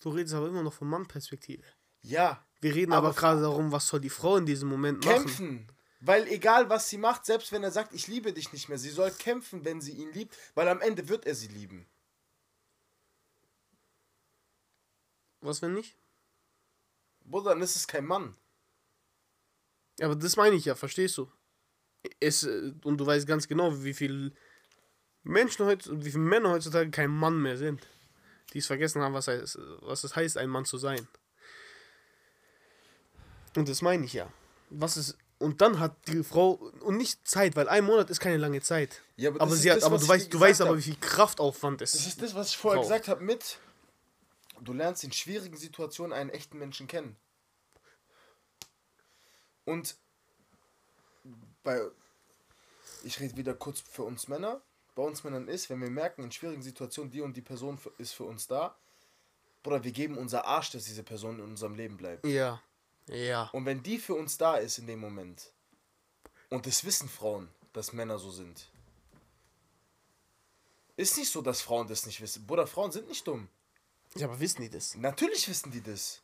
Du redest aber immer noch von Mann-Perspektive. Ja, Wir reden aber, Aber- gerade darum, was soll die Frau in diesem Moment machen. kämpfen. Weil egal was sie macht, selbst wenn er sagt, ich liebe dich nicht mehr, sie soll kämpfen, wenn sie ihn liebt, weil am Ende wird er sie lieben. Was, wenn nicht? Bruder, dann ist es kein Mann. Aber das meine ich ja, verstehst du? Es, äh, und du weißt ganz genau, wie viele Menschen heute, wie viele Männer heutzutage kein Mann mehr sind. die es vergessen haben, was, heißt, was es heißt, ein Mann zu sein. Und das meine ich ja. Was ist. Und dann hat die Frau. Und nicht Zeit, weil ein Monat ist keine lange Zeit. Ja, aber aber ist sie hat, das, aber du weißt, du weißt aber, wie viel Kraftaufwand es Das ist das, was ich vorher Braucht. gesagt habe mit, du lernst in schwierigen Situationen einen echten Menschen kennen. Und bei, ich rede wieder kurz für uns Männer, bei uns Männern ist, wenn wir merken, in schwierigen Situationen, die und die Person ist für uns da, Bruder, wir geben unser Arsch, dass diese Person in unserem Leben bleibt. Ja. Ja. Und wenn die für uns da ist in dem Moment, und das wissen Frauen, dass Männer so sind, ist nicht so, dass Frauen das nicht wissen. Bruder, Frauen sind nicht dumm. Ja, aber wissen die das? Natürlich wissen die das.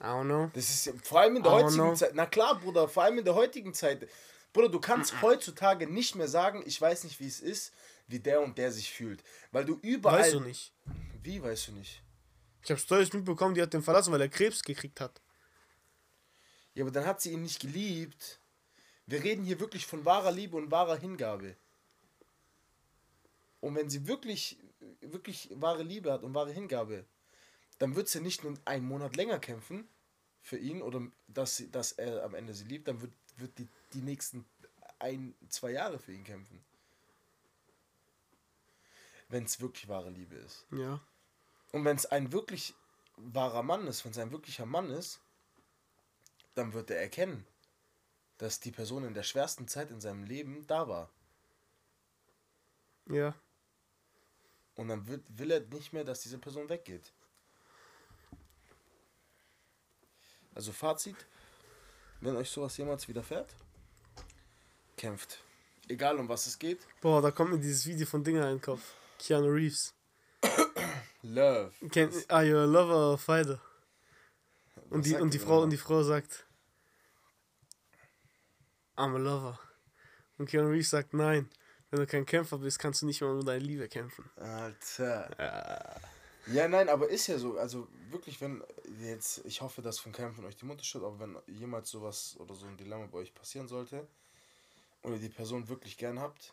I don't know. Das ist vor allem in der I heutigen. Zeit. Na klar, Bruder, vor allem in der heutigen Zeit. Bruder, du kannst heutzutage nicht mehr sagen, ich weiß nicht, wie es ist, wie der und der sich fühlt. Weil du überall. Weißt du nicht. Wie weißt du nicht? Ich habe Stories mitbekommen, die hat den verlassen, weil er Krebs gekriegt hat. Ja, aber dann hat sie ihn nicht geliebt. Wir reden hier wirklich von wahrer Liebe und wahrer Hingabe. Und wenn sie wirklich, wirklich wahre Liebe hat und wahre Hingabe, dann wird sie nicht nur einen Monat länger kämpfen für ihn oder dass, sie, dass er am Ende sie liebt, dann wird, wird die, die nächsten ein, zwei Jahre für ihn kämpfen. Wenn es wirklich wahre Liebe ist. Ja. Und wenn es ein wirklich wahrer Mann ist, wenn es ein wirklicher Mann ist, dann wird er erkennen, dass die Person in der schwersten Zeit in seinem Leben da war. Ja. Und dann wird, will er nicht mehr, dass diese Person weggeht. Also Fazit, wenn euch sowas jemals widerfährt, kämpft. Egal um was es geht. Boah, da kommt mir dieses Video von Dinger in den Kopf. Keanu Reeves. Love. Can, are you a lover or a fighter? Und Was die, und die Frau und die Frau sagt I'm a lover. Und Keanu Reeves sagt nein. Wenn du kein Kämpfer bist, kannst du nicht mal um deine Liebe kämpfen. Alter. Ja, nein, aber ist ja so. Also wirklich, wenn jetzt, ich hoffe, dass von keinem von euch die Mutter stirbt, aber wenn jemals sowas oder so ein Dilemma bei euch passieren sollte und ihr die Person wirklich gern habt,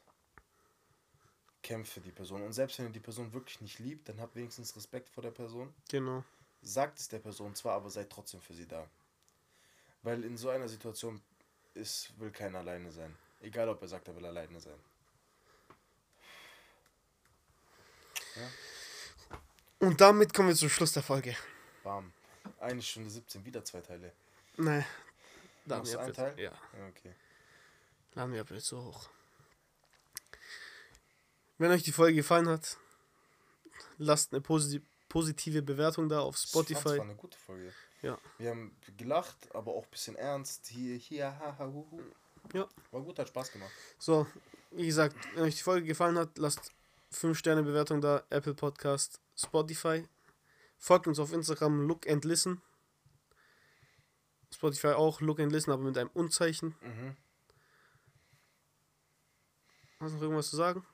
kämpft für die Person. Und selbst wenn ihr die Person wirklich nicht liebt, dann habt wenigstens Respekt vor der Person. Genau. Sagt es der Person zwar, aber seid trotzdem für sie da. Weil in so einer Situation ist, will keiner alleine sein. Egal, ob er sagt, er will alleine sein. Und damit kommen wir zum Schluss der Folge. Bam. Eine Stunde 17, wieder zwei Teile. Nein. Laden wir ein jetzt. Teil? Ja. Ja, okay. Laden wir ab jetzt so hoch. Wenn euch die Folge gefallen hat, lasst eine posi positive Bewertung da auf Spotify. war eine gute Folge. Ja. Wir haben gelacht, aber auch ein bisschen ernst. Hier, hier, haha, huhu. Ja. War gut, hat Spaß gemacht. So, wie gesagt, wenn euch die Folge gefallen hat, lasst 5 Sterne Bewertung da, Apple Podcast, Spotify. Folgt uns auf Instagram, Look and Listen. Spotify auch, Look and Listen, aber mit einem Unzeichen. Mhm. Hast du noch irgendwas zu sagen?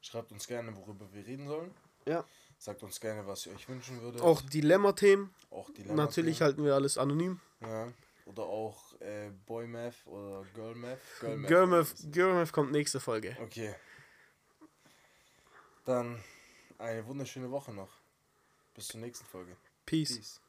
Schreibt uns gerne, worüber wir reden sollen. Ja. Sagt uns gerne, was ihr euch wünschen würdet. Auch Dilemma-Themen. auch die Natürlich halten wir alles anonym. Ja. Oder auch äh, Boy Math oder Girl Math. Girl Math, Girl Math kommt nächste Folge. Okay. Dann eine wunderschöne Woche noch. Bis zur nächsten Folge. Peace. Peace.